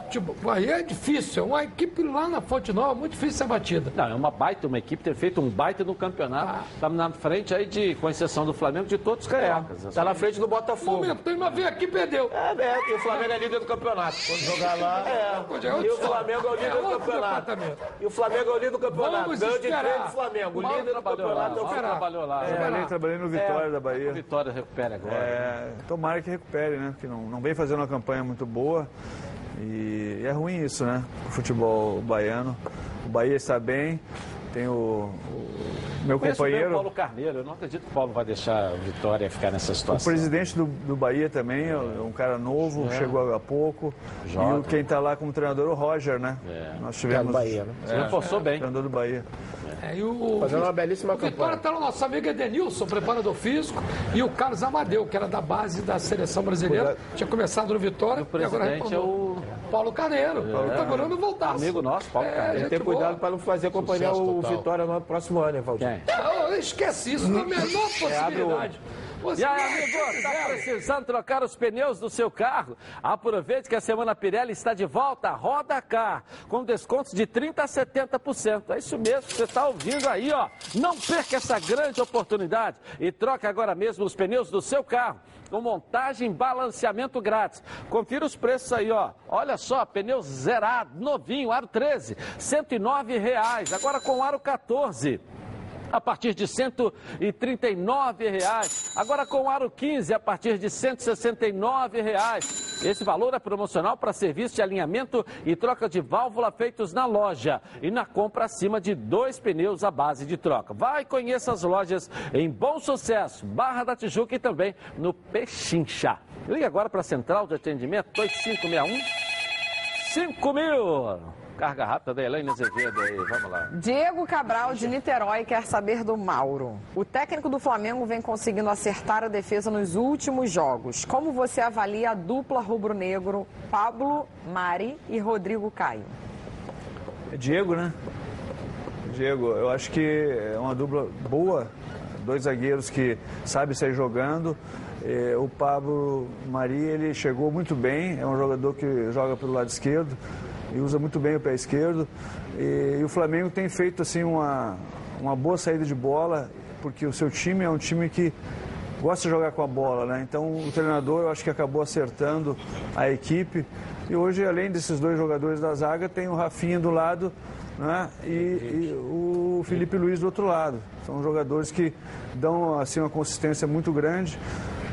Tipo, o Bahia é difícil, é uma equipe lá na Fonte Nova, muito difícil ser batida. Não, é uma baita, uma equipe ter feito um baita no campeonato. Tá na frente aí, de, com exceção do Flamengo, de todos os cariocas. Tá na frente do Botafogo. Momento, tem uma vez aqui perdeu. É, é, e o Flamengo é líder do campeonato. Quando jogar lá. É. E o Flamengo é o líder do campeonato. E o Flamengo é o líder do campeonato. Vamos Ganhou de esperar. três do Flamengo. O líder do trabalhou lá, campeonato é o trabalhou lá. Trabalhei, trabalhei no Vitória É. da Bahia. O Vitória recupera agora. É, tomara que recupere, né? Porque não, não vem fazendo uma campanha muito boa. E é ruim isso, né? O futebol baiano. O Bahia está bem. Tem o, o meu Conheço bem o companheiro. Paulo Carneiro, eu não acredito que o Paulo vai deixar a Vitória ficar nessa O situação. presidente do, do Bahia também é um cara novo, É. chegou há pouco. Jovem. E o, quem está lá como treinador é o Roger, né? Nós tivemos. do Bahia, né? É, Reforçou bem. Treinador do Bahia. É, e o, Fazendo uma belíssima o Vitória campanha. está no nosso amigo Edenilson, preparador físico, e o Carlos Amadeu, que era da base da seleção brasileira, tinha começado no Vitória, O e agora presidente é o Paulo Carneiro. Paulo tá morando voltar. amigo nosso, Paulo É, Carneiro. Tem boa. cuidado para não fazer acompanhar Sucesso o total. Vitória no próximo ano, Valdir? Não, esquece isso, não é a menor possibilidade. Você E aí, amigo, está precisando trocar os pneus do seu carro? Aproveite que a Semana Pirelli está de volta, Roda Car, com descontos de 30% a 70%. É isso mesmo que você está ouvindo aí, ó. Não perca essa grande oportunidade e troque agora mesmo os pneus do seu carro. Com montagem e balanceamento grátis. Confira os preços aí, ó. Olha só, pneu zerado, novinho, aro 13, 109 reais. Agora com aro 14 a partir de 139 reais. Agora com aro 15 a partir de 169 reais. Esse valor é promocional para serviço de alinhamento e troca de válvula feitos na loja e na compra acima de dois pneus à base de troca. Vai conheça as lojas em Bom Sucesso, Barra da Tijuca e também no Pechincha. Ligue agora para a Central de Atendimento 2561 5000. Carga rápida da Elaine Azevedo aí, vamos lá. Diego Cabral, de Niterói, quer saber do Mauro. O técnico do Flamengo vem conseguindo acertar a defesa nos últimos jogos. Como você avalia a dupla rubro-negro Pablo, Mari e Rodrigo Caio? É Diego, né? Diego, eu acho que é uma dupla boa, dois zagueiros que sabem sair jogando. Eh, o Pablo Mari, ele chegou muito bem, é um jogador que joga pelo lado esquerdo e usa muito bem o pé esquerdo. E, e o Flamengo tem feito assim uma, uma boa saída de bola, porque o seu time é um time que gosta de jogar com a bola, né? Então o treinador eu acho que acabou acertando a equipe. E hoje, além desses dois jogadores da zaga, tem o Rafinha do lado né? e, e o Felipe Luiz do outro lado. São jogadores que dão assim uma consistência muito grande.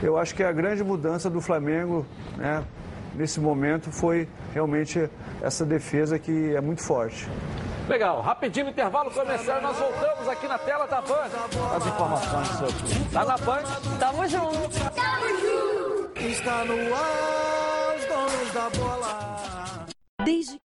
Eu acho que a grande mudança do Flamengo, né? Nesse momento foi realmente essa defesa que é muito forte. Legal, rapidinho intervalo começar, nós voltamos aqui na tela da Band. As informações sobre. Tá na Band. Tamo junto. Está no ar, os donos da bola. Desde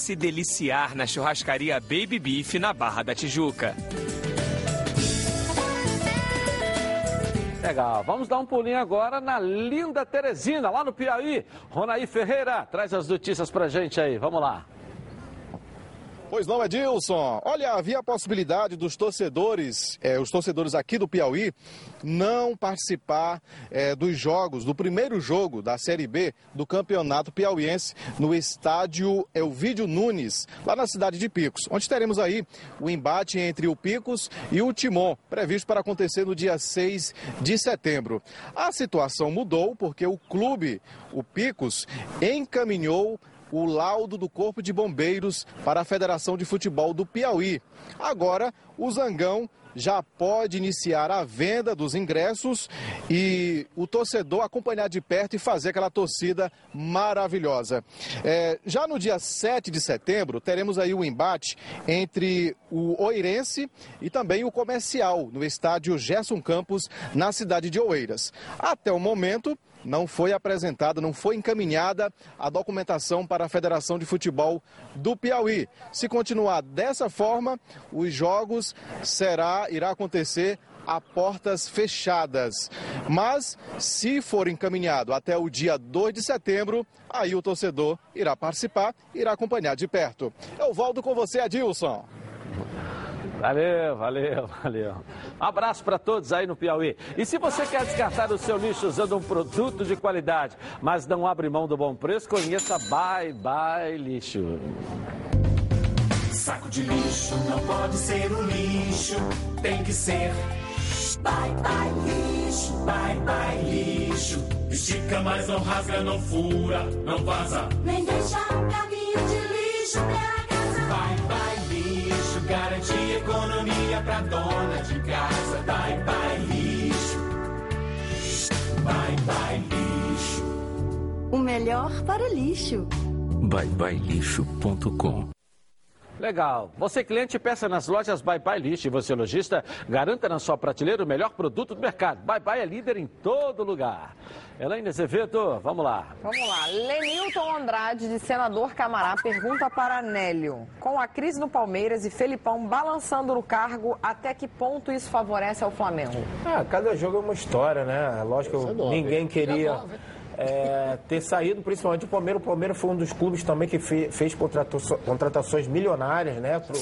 se deliciar na churrascaria Baby Beef na Barra da Tijuca. Legal, vamos dar um pulinho agora na linda Teresina, lá no Piauí. Ronaí Ferreira, traz as notícias pra gente aí, vamos lá. Pois não, Edilson. Olha, havia a possibilidade dos torcedores, eh, os torcedores aqui do Piauí, não participar eh, dos jogos, do primeiro jogo da Série B do Campeonato Piauiense no estádio Elvídio Nunes, lá na cidade de Picos, onde teremos aí o embate entre o Picos e o Timon, previsto para acontecer no dia 6 de setembro. A situação mudou porque o clube, o Picos, encaminhou o laudo do Corpo de Bombeiros para a Federação de Futebol do Piauí. Agora, o Zangão já pode iniciar a venda dos ingressos e o torcedor acompanhar de perto e fazer aquela torcida maravilhosa. É, já no dia 7 de setembro, teremos aí o embate entre o Oirense e também o Comercial, no estádio Gerson Campos, na cidade de Oeiras. Até o momento, não foi apresentada, não foi encaminhada a documentação para a Federação de Futebol do Piauí. Se continuar dessa forma, os jogos será irá acontecer a portas fechadas. Mas se for encaminhado até o dia 2 de setembro, aí o torcedor irá participar, irá acompanhar de perto. Eu volto com você, Adilson. Valeu, valeu, valeu. Um abraço para todos aí no Piauí. E se você quer descartar o seu lixo usando um produto de qualidade, mas não abre mão do bom preço, conheça Bye Bye Lixo. Saco de lixo não pode ser um lixo, tem que ser. Bye bye lixo, bye bye lixo. Estica, mas não rasga, não fura, não vaza. Nem deixa um caminho de lixo pela casa. Bye bye lixo, garante economia pra dona de casa. Bye bye lixo, bye bye lixo. O melhor para o lixo. byebyelixo.com Legal. Você cliente peça nas lojas Bye Bye Lixo e você lojista garanta na sua prateleira o melhor produto do mercado. Bye Bye é líder em todo lugar. Elaine Azevedo, vamos lá. Vamos lá. Lenilton Andrade, de Senador Camará, pergunta para Nélio. Com a crise no Palmeiras e Felipão balançando no cargo, até que ponto isso favorece ao Flamengo? Ah, cada jogo é uma história, né? Lógico que nove. ninguém queria é ter saído, principalmente o Palmeiras. O Palmeiras foi um dos clubes também que fe- fez contrataço- contratações milionárias, né? Pro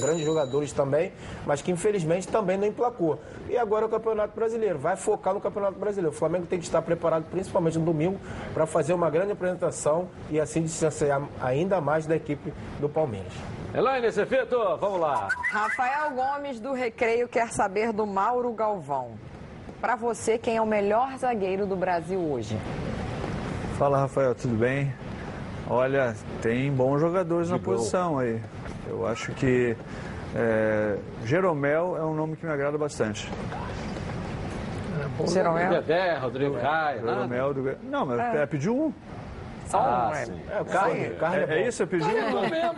grandes jogadores também, mas que infelizmente também não emplacou. E agora é o Campeonato Brasileiro. Vai focar no Campeonato Brasileiro. O Flamengo tem que estar preparado, principalmente no domingo, para fazer uma grande apresentação e assim distanciar ainda mais da equipe do Palmeiras. Elaine Azevedo, vamos lá. Rafael Gomes, do Recreio, quer saber do Mauro Galvão. Para você, quem é o melhor zagueiro do Brasil hoje? Fala, Rafael, tudo bem? Olha, tem bons jogadores na gol. posição aí. Eu acho que é, Jeromel é um nome que me agrada bastante. Jeromel? Dedé, Rodrigo Caio. Jeromel do... Não, mas É. é. pediu um. Só Ah, um, sim. É, carne, carne É, é isso? Eu pedi Carne é bom mesmo.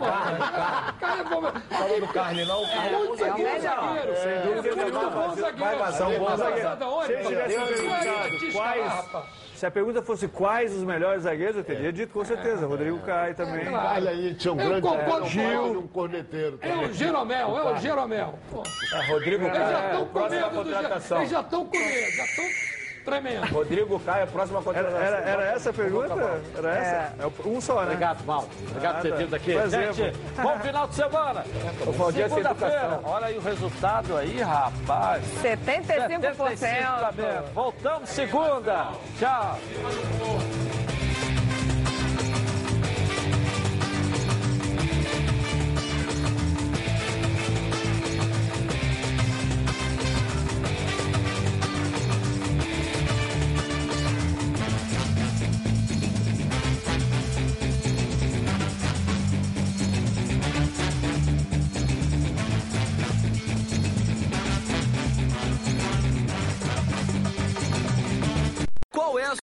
Carne é bom mesmo. Falou do carne, não? É muito É o zagueiro, zagueiro. Sem É dúvida, vai bom zagueiro. vai fazer um bom zagueiro. Se ele tivesse perguntado quais, se a pergunta fosse quais os melhores zagueiros, eu teria dito com certeza. Rodrigo Caio também. claro. Olha aí, tinha um Eu grande concordo Gil, um corneteiro. É o Jeromel, é o Jeromel. Pô. É, Rodrigo Eles já Caio, estão com medo do contratação. Eles já estão com medo, já estão tremendo. Rodrigo Caio, próxima Era, contratação. era, era essa a pergunta? Era essa? É o- um só, né? Obrigado, Mal. Obrigado por ter Nada. vindo aqui. Prazer, Gente, bom final de semana. O Valdir sem Segunda-feira, educação. olha aí o resultado aí, rapaz. 75%. 75%. Voltamos segunda. Tchau.